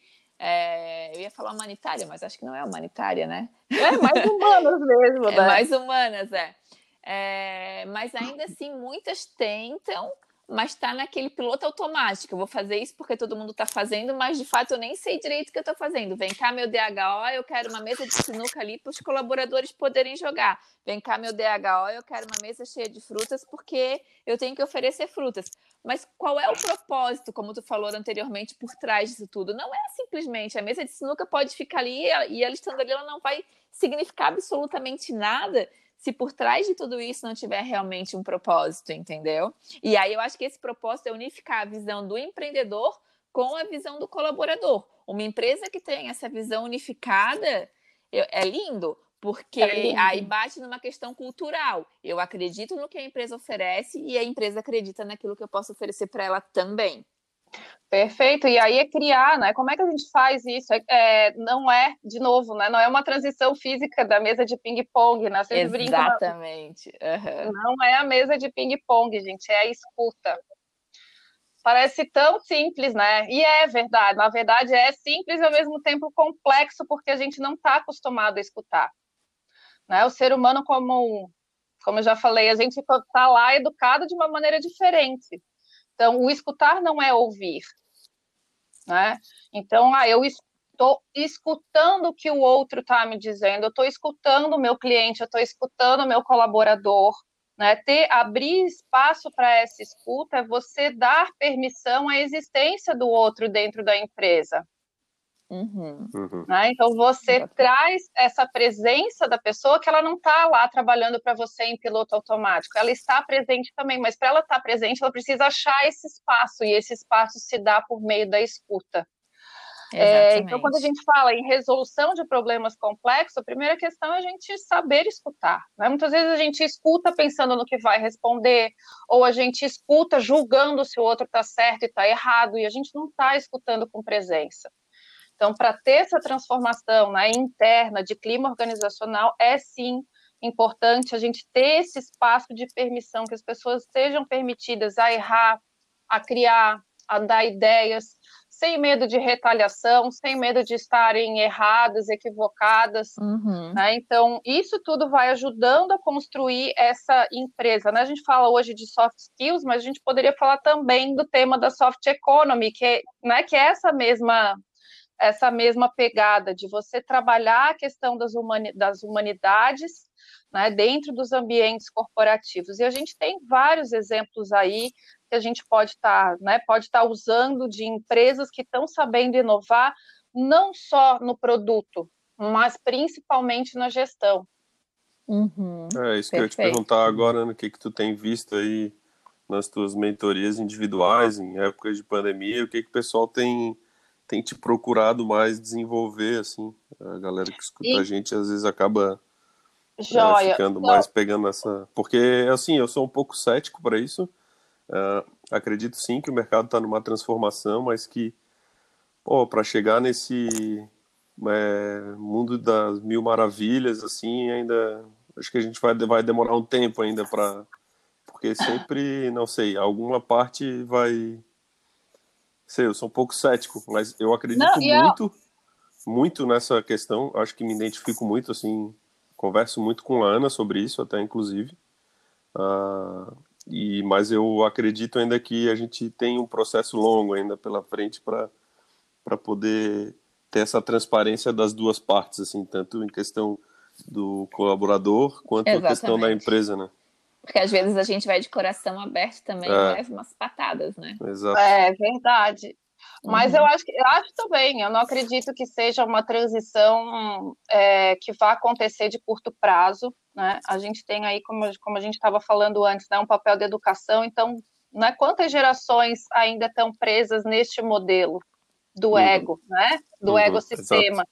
É, eu ia falar humanitária, mas acho que não é humanitária, né? É mais humanas mesmo, [laughs] é né? É mais humanas, é. é. Mas ainda assim, muitas tentam mas está naquele piloto automático. Eu vou fazer isso porque todo mundo está fazendo, mas de fato eu nem sei direito o que eu estou fazendo. Vem cá, meu DHO, eu quero uma mesa de sinuca ali para os colaboradores poderem jogar. Vem cá, meu DHO, eu quero uma mesa cheia de frutas porque eu tenho que oferecer frutas. Mas qual é o propósito, como tu falou anteriormente, por trás disso tudo? Não é simplesmente a mesa de sinuca pode ficar ali e ela estando ali, ela não vai significar absolutamente nada se por trás de tudo isso não tiver realmente um propósito, entendeu? E aí eu acho que esse propósito é unificar a visão do empreendedor com a visão do colaborador. Uma empresa que tem essa visão unificada é lindo, porque é aí bate numa questão cultural. Eu acredito no que a empresa oferece e a empresa acredita naquilo que eu posso oferecer para ela também. Perfeito, e aí é criar, né? Como é que a gente faz isso? É, é não é, de novo, né? Não é uma transição física da mesa de ping-pong, né? Vocês Exatamente. Brincam, uhum. Não é a mesa de ping-pong, gente, é a escuta. Parece tão simples, né? E é verdade, na verdade é simples e ao mesmo tempo complexo, porque a gente não está acostumado a escutar. Né? O ser humano, como, como eu já falei, a gente está lá educado de uma maneira diferente. Então, o escutar não é ouvir. Né? Então, ah, eu estou escutando o que o outro está me dizendo, eu estou escutando o meu cliente, eu estou escutando o meu colaborador. Né? Ter, abrir espaço para essa escuta é você dar permissão à existência do outro dentro da empresa. Uhum. Uhum. Né? Então você traz essa presença da pessoa que ela não está lá trabalhando para você em piloto automático, ela está presente também, mas para ela estar tá presente, ela precisa achar esse espaço, e esse espaço se dá por meio da escuta. É, então, quando a gente fala em resolução de problemas complexos, a primeira questão é a gente saber escutar. Né? Muitas vezes a gente escuta pensando no que vai responder, ou a gente escuta julgando se o outro está certo e está errado, e a gente não está escutando com presença. Então, para ter essa transformação né, interna de clima organizacional, é sim importante a gente ter esse espaço de permissão, que as pessoas sejam permitidas a errar, a criar, a dar ideias, sem medo de retaliação, sem medo de estarem erradas, equivocadas. Uhum. Né? Então, isso tudo vai ajudando a construir essa empresa. Né? A gente fala hoje de soft skills, mas a gente poderia falar também do tema da soft economy, que é, né, que é essa mesma essa mesma pegada de você trabalhar a questão das, humani das humanidades né, dentro dos ambientes corporativos. E a gente tem vários exemplos aí que a gente pode estar tá, né, pode estar tá usando de empresas que estão sabendo inovar não só no produto, mas principalmente na gestão. Uhum, é isso que eu ia te perguntar agora, no que, que tu tem visto aí nas tuas mentorias individuais em épocas de pandemia, o que, que o pessoal tem tem te procurado mais desenvolver, assim. A galera que escuta e... a gente às vezes acaba é, ficando então... mais pegando essa. Porque, assim, eu sou um pouco cético para isso. Uh, acredito sim que o mercado está numa transformação, mas que, pô, para chegar nesse é, mundo das mil maravilhas, assim, ainda. Acho que a gente vai, vai demorar um tempo ainda para. Porque sempre, não sei, alguma parte vai Sei, eu sou um pouco cético, mas eu acredito Não, muito, eu... muito nessa questão. Acho que me identifico muito, assim, converso muito com a Ana sobre isso, até inclusive. Uh, e mas eu acredito ainda que a gente tem um processo longo ainda pela frente para para poder ter essa transparência das duas partes, assim, tanto em questão do colaborador quanto Exatamente. a questão da empresa, né? Porque às vezes a gente vai de coração aberto também é. e leva umas patadas, né? Exato. É verdade. Mas uhum. eu acho que eu acho também, eu não acredito que seja uma transição é, que vá acontecer de curto prazo. Né? A gente tem aí, como, como a gente estava falando antes, né, um papel de educação, então né, quantas gerações ainda estão presas neste modelo do uhum. ego, né? Do uhum. ecossistema.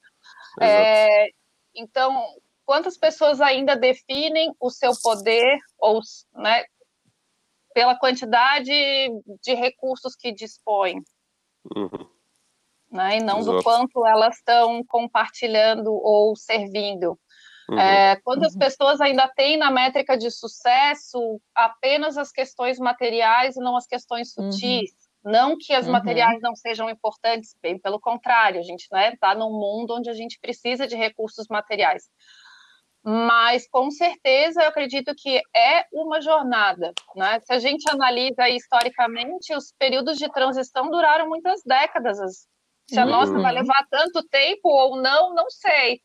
Exato. É, então, quantas pessoas ainda definem o seu poder ou, né, pela quantidade de recursos que dispõem, uhum. né, e não Exato. do quanto elas estão compartilhando ou servindo. Uhum. É, quantas uhum. pessoas ainda têm na métrica de sucesso apenas as questões materiais e não as questões uhum. sutis? Não que as uhum. materiais não sejam importantes, bem pelo contrário, a gente está né, tá num mundo onde a gente precisa de recursos materiais mas com certeza eu acredito que é uma jornada. Né? Se a gente analisa historicamente, os períodos de transição duraram muitas décadas. Se a uhum. nossa vai levar tanto tempo ou não, não sei.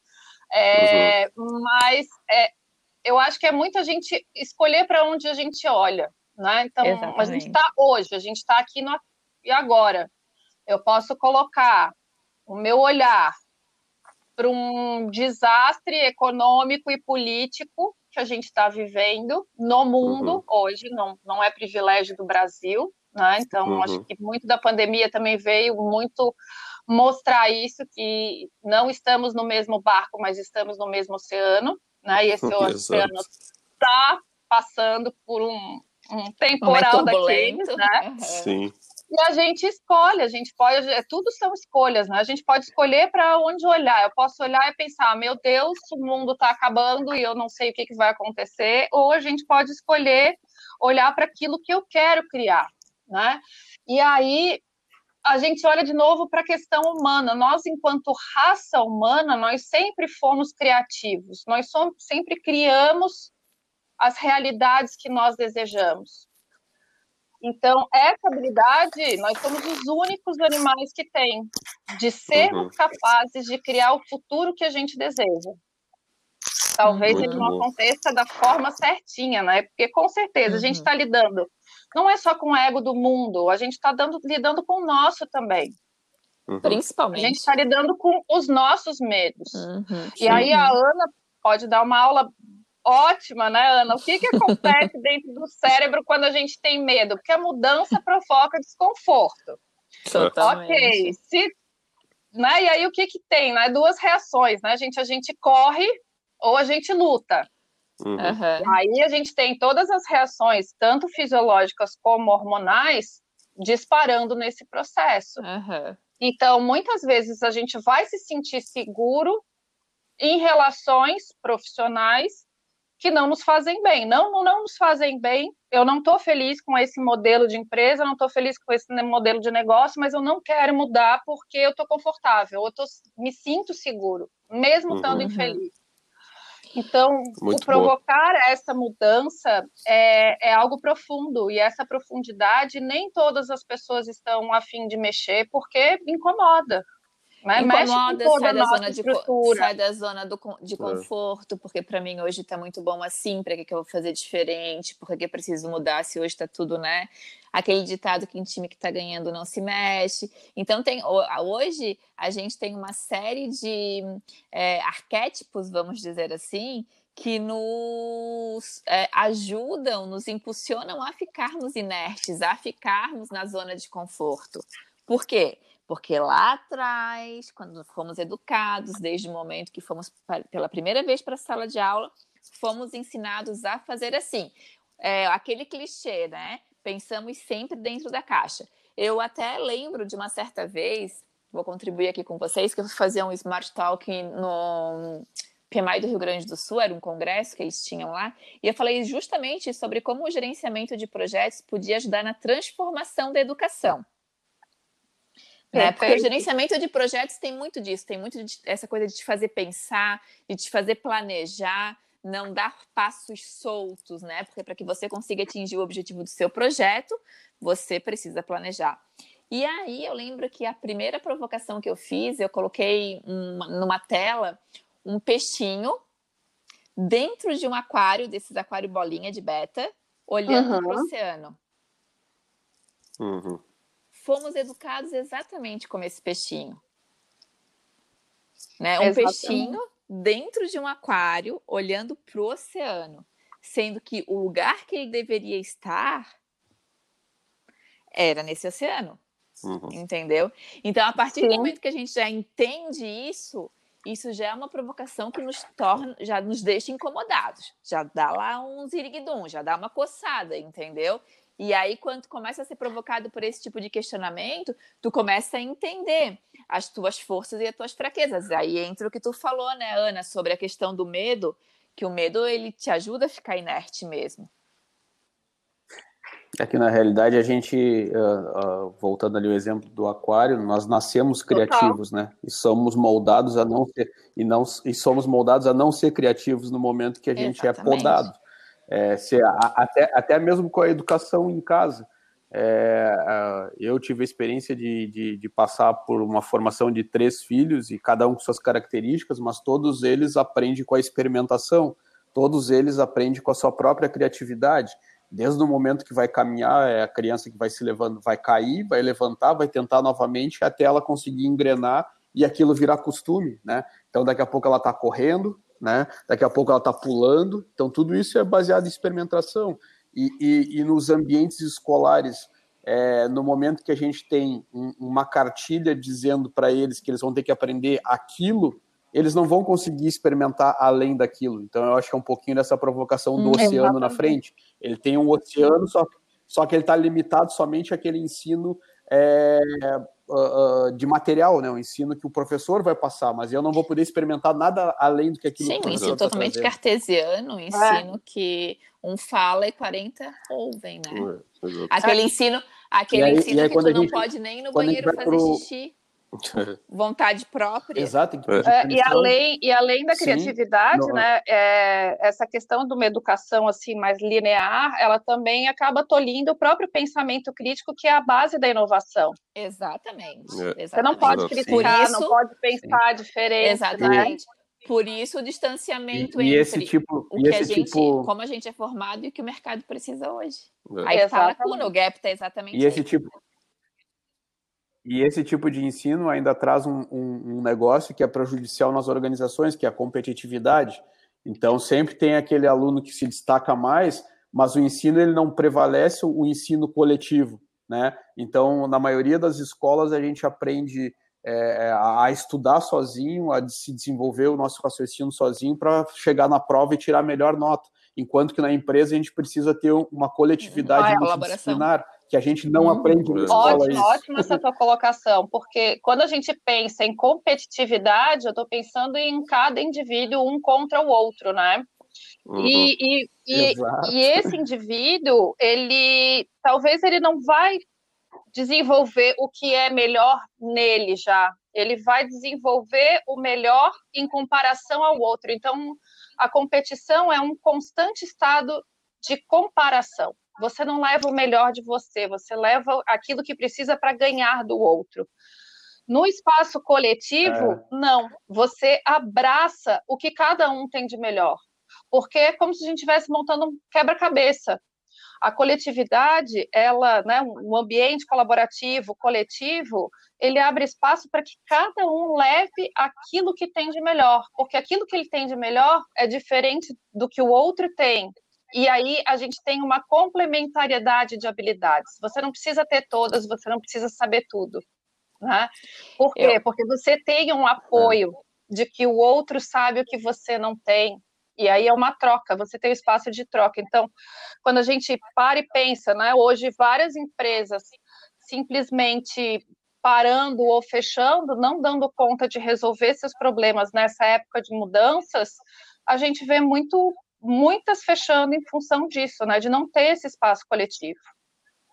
É, uhum. Mas é, eu acho que é muita gente escolher para onde a gente olha. Né? Então, Exatamente. a gente está hoje, a gente está aqui no e agora. Eu posso colocar o meu olhar para um desastre econômico e político que a gente está vivendo no mundo uhum. hoje, não, não é privilégio do Brasil, né? Então, uhum. acho que muito da pandemia também veio muito mostrar isso, que não estamos no mesmo barco, mas estamos no mesmo oceano, né? E esse [laughs] oceano está passando por um, um temporal daqueles, né? Sim. E a gente escolhe, a gente pode, é, tudo são escolhas, né? A gente pode escolher para onde olhar. Eu posso olhar e pensar, meu Deus, o mundo está acabando e eu não sei o que, que vai acontecer. Ou a gente pode escolher olhar para aquilo que eu quero criar, né? E aí a gente olha de novo para a questão humana. Nós, enquanto raça humana, nós sempre fomos criativos. Nós somos, sempre criamos as realidades que nós desejamos. Então, essa habilidade, nós somos os únicos animais que têm, de sermos uhum. capazes de criar o futuro que a gente deseja. Talvez Muito ele não bom. aconteça da forma certinha, né? Porque com certeza a gente está uhum. lidando, não é só com o ego do mundo, a gente está lidando com o nosso também. Uhum. Principalmente. A gente está lidando com os nossos medos. Uhum. E aí a Ana pode dar uma aula ótima, né, Ana? O que, que acontece [laughs] dentro do cérebro quando a gente tem medo? Porque a mudança provoca desconforto. Totalmente. Ok, se, né, e aí o que, que tem? Né? Duas reações, né? A gente, a gente corre ou a gente luta. Uhum. Aí a gente tem todas as reações, tanto fisiológicas como hormonais, disparando nesse processo. Uhum. Então, muitas vezes a gente vai se sentir seguro em relações profissionais que não nos fazem bem. Não, não nos fazem bem. Eu não estou feliz com esse modelo de empresa, não estou feliz com esse modelo de negócio, mas eu não quero mudar porque eu estou confortável, eu tô, me sinto seguro, mesmo estando uhum. infeliz. Então, Muito o provocar boa. essa mudança é, é, algo profundo, e essa profundidade nem todas as pessoas estão afim de mexer, porque incomoda. Né? Incomoda, sai da, zona de, sai da zona do, de é. conforto, porque para mim hoje está muito bom assim, para que, que eu vou fazer diferente, porque que eu preciso mudar se hoje está tudo, né? Aquele ditado que em time que está ganhando não se mexe. Então, tem, hoje a gente tem uma série de é, arquétipos, vamos dizer assim, que nos é, ajudam, nos impulsionam a ficarmos inertes, a ficarmos na zona de conforto. Por quê? Porque lá atrás, quando fomos educados, desde o momento que fomos pela primeira vez para a sala de aula, fomos ensinados a fazer assim. É, aquele clichê, né? Pensamos sempre dentro da caixa. Eu até lembro de uma certa vez, vou contribuir aqui com vocês, que eu fazer um Smart Talk no PMI do Rio Grande do Sul, era um congresso que eles tinham lá, e eu falei justamente sobre como o gerenciamento de projetos podia ajudar na transformação da educação. Né? Porque o gerenciamento de projetos tem muito disso, tem muito de, essa coisa de te fazer pensar, de te fazer planejar, não dar passos soltos, né? Porque para que você consiga atingir o objetivo do seu projeto, você precisa planejar. E aí eu lembro que a primeira provocação que eu fiz, eu coloquei uma, numa tela um peixinho dentro de um aquário, desses aquário bolinha de beta, olhando uhum. para o oceano. Uhum. Fomos educados exatamente como esse peixinho. Né? Um exatamente. peixinho dentro de um aquário, olhando para o oceano, sendo que o lugar que ele deveria estar era nesse oceano. Uhum. Entendeu? Então, a partir Sim. do momento que a gente já entende isso, isso já é uma provocação que nos torna, já nos deixa incomodados. Já dá lá um ziriguidum, já dá uma coçada, entendeu? E aí, quando começa a ser provocado por esse tipo de questionamento, tu começa a entender as tuas forças e as tuas fraquezas. Aí entra o que tu falou, né, Ana, sobre a questão do medo, que o medo ele te ajuda a ficar inerte mesmo. É que na realidade a gente, uh, uh, voltando ali o exemplo do aquário, nós nascemos criativos, Total. né? E somos moldados a não ser e não e somos moldados a não ser criativos no momento que a gente é Exatamente. é podado. É, se, a, até, até mesmo com a educação em casa. É, eu tive a experiência de, de, de, passar por uma formação de três filhos e cada um com suas características, mas todos eles aprendem com a experimentação, todos eles aprendem com a sua própria criatividade. Desde o momento que vai caminhar, é a criança que vai se levando, vai cair, vai levantar, vai tentar novamente até ela conseguir engrenar e aquilo virar costume, né? Então daqui a pouco ela está correndo, né? Daqui a pouco ela está pulando. Então, tudo isso é baseado em experimentação. E, e, e nos ambientes escolares, é, no momento que a gente tem um, uma cartilha dizendo para eles que eles vão ter que aprender aquilo, eles não vão conseguir experimentar além daquilo. Então, eu acho que é um pouquinho dessa provocação do hum, oceano exatamente. na frente. Ele tem um oceano, só, só que ele está limitado somente àquele ensino é, uh, de material, né? O ensino que o professor vai passar, mas eu não vou poder experimentar nada além do que aquilo Sim, que o ensino tá totalmente trazendo. cartesiano, um é. ensino é. que um fala e 40 ouvem, né? É, aquele ensino, aquele aí, ensino aí, que tu não gente, pode nem no banheiro fazer pro... xixi. [laughs] Vontade própria. Exato. É, e, além, e além da criatividade, Sim, né, é, essa questão de uma educação assim mais linear, ela também acaba tolindo o próprio pensamento crítico, que é a base da inovação. Exatamente. É. Você não pode criticar, isso, não pode pensar Sim. diferente. Exatamente. Né? Por isso o distanciamento e, e entre tipo, o que a gente, tipo... como a gente é formado e o que o mercado precisa hoje. É. Aí está a lacuna, o gap está exatamente E esse tipo, e esse tipo de ensino ainda traz um, um, um, negócio que é prejudicial nas organizações, que é a competitividade. Então, sempre tem aquele aluno que se destaca mais, mas o ensino ele não prevalece o ensino coletivo. Né? Então, na maioria das escolas, a gente aprende é, a estudar sozinho, a se desenvolver o nosso raciocínio sozinho para chegar na prova e tirar a melhor nota. Enquanto que na empresa a gente precisa ter uma coletividade ah, multidisciplinar que a gente não aprende na escola ótimo, isso. Ótima essa tua colocação, porque quando a gente pensa em competitividade, eu estou pensando em cada indivíduo um contra o outro, né? Uhum. E, e, e, e, esse indivíduo, ele talvez ele não vai desenvolver o que é melhor nele já. Ele vai desenvolver o melhor em comparação ao outro. Então, a competição é um constante estado de comparação. Você não leva o melhor de você, você leva aquilo que precisa para ganhar do outro. No espaço coletivo, é. não. Você abraça o que cada um tem de melhor. Porque é como se a gente estivesse montando um quebra-cabeça. A coletividade, ela, né, um ambiente colaborativo, coletivo, ele abre espaço para que cada um leve aquilo que tem de melhor, porque aquilo que ele tem de melhor é diferente do que o outro tem. E aí a gente tem uma complementariedade de habilidades. Você não precisa ter todas, você não precisa saber tudo. Né? Por quê? Eu... Porque você tem um apoio de que o outro sabe o que você não tem. E aí é uma troca, você tem o um espaço de troca. Então, quando a gente para e pensa, né, hoje várias empresas simplesmente parando ou fechando, não dando conta de resolver seus problemas nessa época de mudanças, a gente vê muito muitas fechando em função disso, né, de não ter esse espaço coletivo.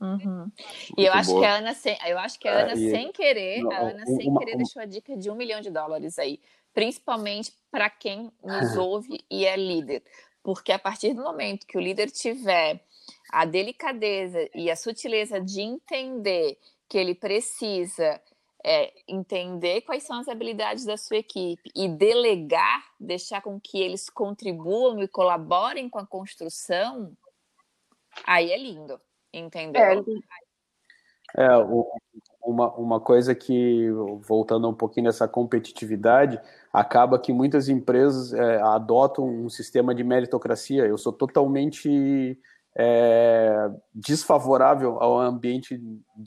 Uhum. E eu acho, que a Ana, sem, eu acho que a Ana, é, sem querer, a Ana, sem uma, querer, uma... deixou a dica de um milhão de dólares aí. Principalmente para quem nos [laughs] ouve e é líder. Porque a partir do momento que o líder tiver a delicadeza e a sutileza de entender que ele precisa é, entender quais são as habilidades da sua equipe e delegar, deixar com que eles contribuam e colaborem com a construção, aí é lindo. Entendeu? É, é uma, uma coisa que, voltando um pouquinho nessa competitividade, acaba que muitas empresas é, adotam um sistema de meritocracia. Eu sou totalmente é, desfavorável ao ambiente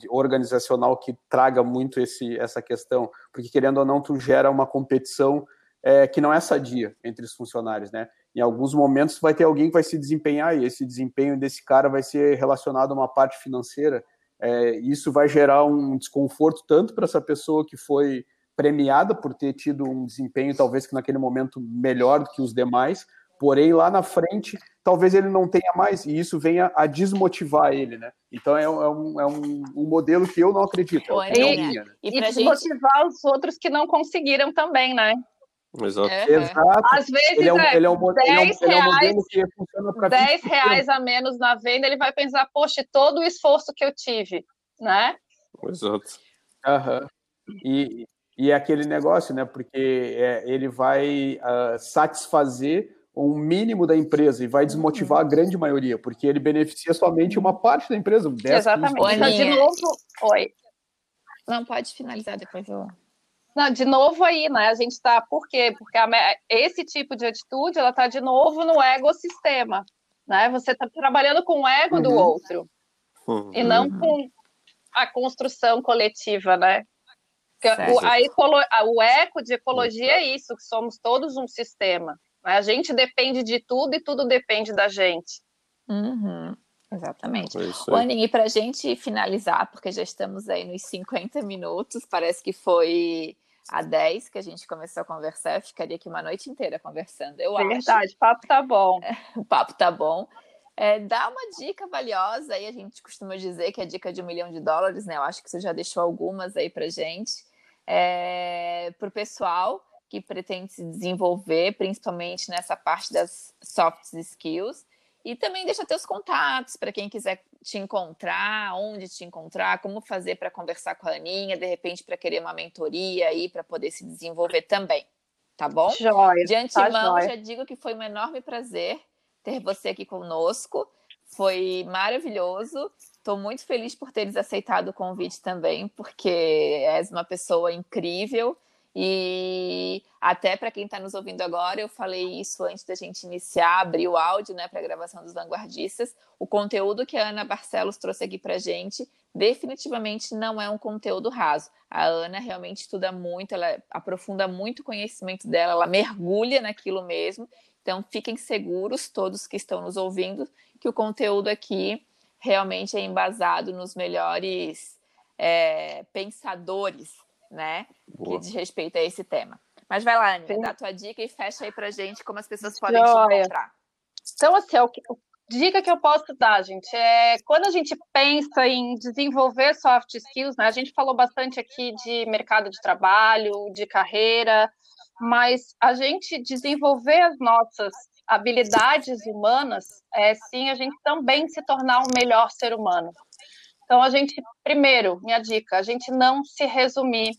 organizacional que traga muito esse, essa questão, porque querendo ou não, tu gera uma competição é, que não é sadia entre os funcionários, né? em alguns momentos vai ter alguém que vai se desempenhar e esse desempenho desse cara vai ser relacionado a uma parte financeira. É, isso vai gerar um desconforto tanto para essa pessoa que foi premiada por ter tido um desempenho talvez que naquele momento melhor do que os demais, porém lá na frente talvez ele não tenha mais e isso venha a desmotivar ele, né? Então é, um, é um, um modelo que eu não acredito. É, é minha, né? E, e desmotivar gente... os outros que não conseguiram também, né? Exato. É, Exato. Às vezes ele é, um, é ele é um, 10 ele é um, ele é um modelo que funciona para 10 reais a menos na venda, ele vai pensar, poxa, todo o esforço que eu tive, né? Exato. Uhum. E, e é aquele negócio, né? Porque é, ele vai uh, satisfazer um mínimo da empresa e vai desmotivar uhum. a grande maioria, porque ele beneficia somente uma parte da empresa. 10, Exatamente. Então, de novo, oi. Não, pode finalizar depois eu. Não, de novo aí, né? A gente está. Por quê? Porque a, esse tipo de atitude ela está de novo no ecossistema. Né? Você está trabalhando com o ego uhum. do outro uhum. e não com a construção coletiva, né? O, a ecolo, o eco de ecologia é isso, que somos todos um sistema. A gente depende de tudo e tudo depende da gente. Uhum. Exatamente. É Aninha, e para a gente finalizar, porque já estamos aí nos 50 minutos, parece que foi a 10 que a gente começou a conversar, eu ficaria aqui uma noite inteira conversando, eu Verdade, acho. Verdade, o papo tá bom. o papo tá bom. É, dá uma dica valiosa aí, a gente costuma dizer que é dica de um milhão de dólares, né? Eu acho que você já deixou algumas aí pra gente. É, para o pessoal que pretende se desenvolver, principalmente nessa parte das soft skills. E também deixa teus contatos para quem quiser te encontrar, onde te encontrar, como fazer para conversar com a Aninha, de repente para querer uma mentoria aí para poder se desenvolver também. Tá bom? Joia, de tá antemão, tá já digo que foi um enorme prazer ter você aqui conosco. Foi maravilhoso. Estou muito feliz por teres aceitado o convite também, porque és uma pessoa incrível e até para quem está nos ouvindo agora, eu falei isso antes da gente iniciar, abrir o áudio né, para a gravação dos vanguardistas. O conteúdo que a Ana Barcelos trouxe aqui para a gente definitivamente não é um conteúdo raso. A Ana realmente estuda muito, ela aprofunda muito o conhecimento dela, ela mergulha naquilo mesmo. Então, fiquem seguros, todos que estão nos ouvindo, que o conteúdo aqui realmente é embasado nos melhores é, pensadores né? Boa. Que diz respeito a esse tema. Mas vai lá, Aninha, dá a tua dica e fecha aí pra gente como as pessoas podem Joia. te encontrar. Então, assim, o que, dica que eu posso dar, gente, é quando a gente pensa em desenvolver soft skills, né? A gente falou bastante aqui de mercado de trabalho, de carreira, mas a gente desenvolver as nossas habilidades humanas é sim a gente também se tornar um melhor ser humano. Então, a gente, primeiro, minha dica, a gente não se resumir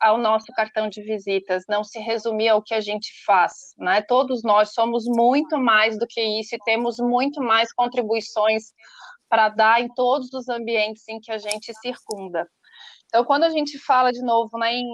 ao nosso cartão de visitas, não se resumir ao que a gente faz, né? Todos nós somos muito mais do que isso e temos muito mais contribuições para dar em todos os ambientes em que a gente circunda. Então, quando a gente fala de novo né, em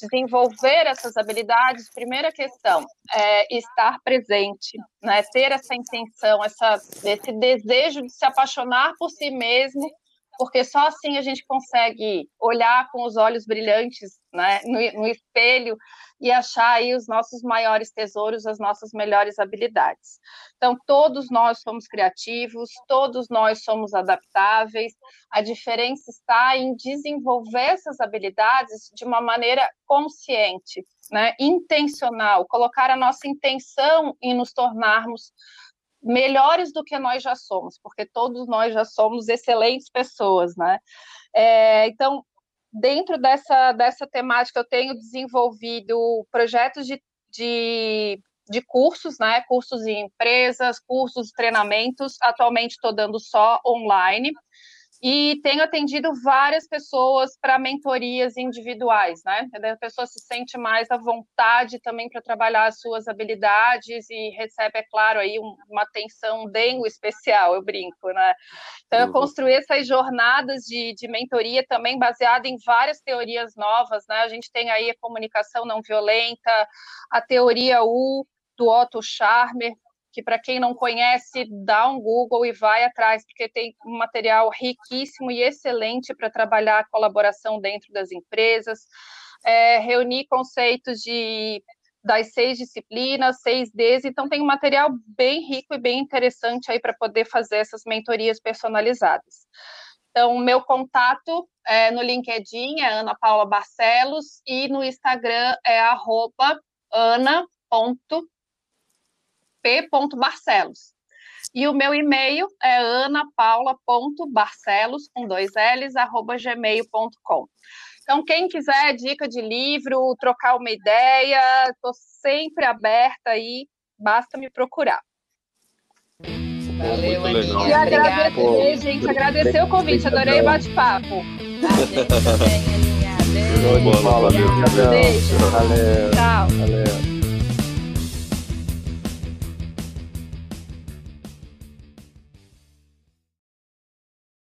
desenvolver essas habilidades, primeira questão é estar presente, né? Ter essa intenção, essa, esse desejo de se apaixonar por si mesmo porque só assim a gente consegue olhar com os olhos brilhantes né, no, no, espelho e achar aí os nossos maiores tesouros, as nossas melhores habilidades. Então, todos nós somos criativos, todos nós somos adaptáveis, a diferença está em desenvolver essas habilidades de uma maneira consciente, né, intencional, colocar a nossa intenção em nos tornarmos melhores do que nós já somos, porque todos nós já somos excelentes pessoas, né? É, então, dentro dessa, dessa temática, eu tenho desenvolvido projetos de, de, de cursos, né? Cursos em empresas, cursos, treinamentos. Atualmente estou dando só online e tenho atendido várias pessoas para mentorias individuais, né? A pessoa se sente mais à vontade também para trabalhar as suas habilidades e recebe, é claro, aí uma atenção dengo especial, eu brinco, né? Então, eu construí essas jornadas de, de mentoria também baseada em várias teorias novas, né? A gente tem aí a comunicação não violenta, a teoria U, do Otto Scharmer, que para quem não conhece, dá um Google e vai atrás, porque tem um material riquíssimo e excelente para trabalhar a colaboração dentro das empresas, é, reunir conceitos de das seis disciplinas, seis Ds, então tem um material bem rico e bem interessante aí para poder fazer essas mentorias personalizadas. Então, meu contato é no LinkedIn é Ana Paula Barcelos e no Instagram é arroba ana.barcelos p.barcelos. E o meu e-mail é anapaula.barcelos, com dois L's, arroba gmail.com. Então, quem quiser dica de livro, trocar uma ideia, estou sempre aberta aí, basta me procurar. Valeu, Aninha. E agradecer, Pô, gente, agradecer o convite, adorei o bate-papo. Também, Aninha. Beijo. Beijo. Tchau.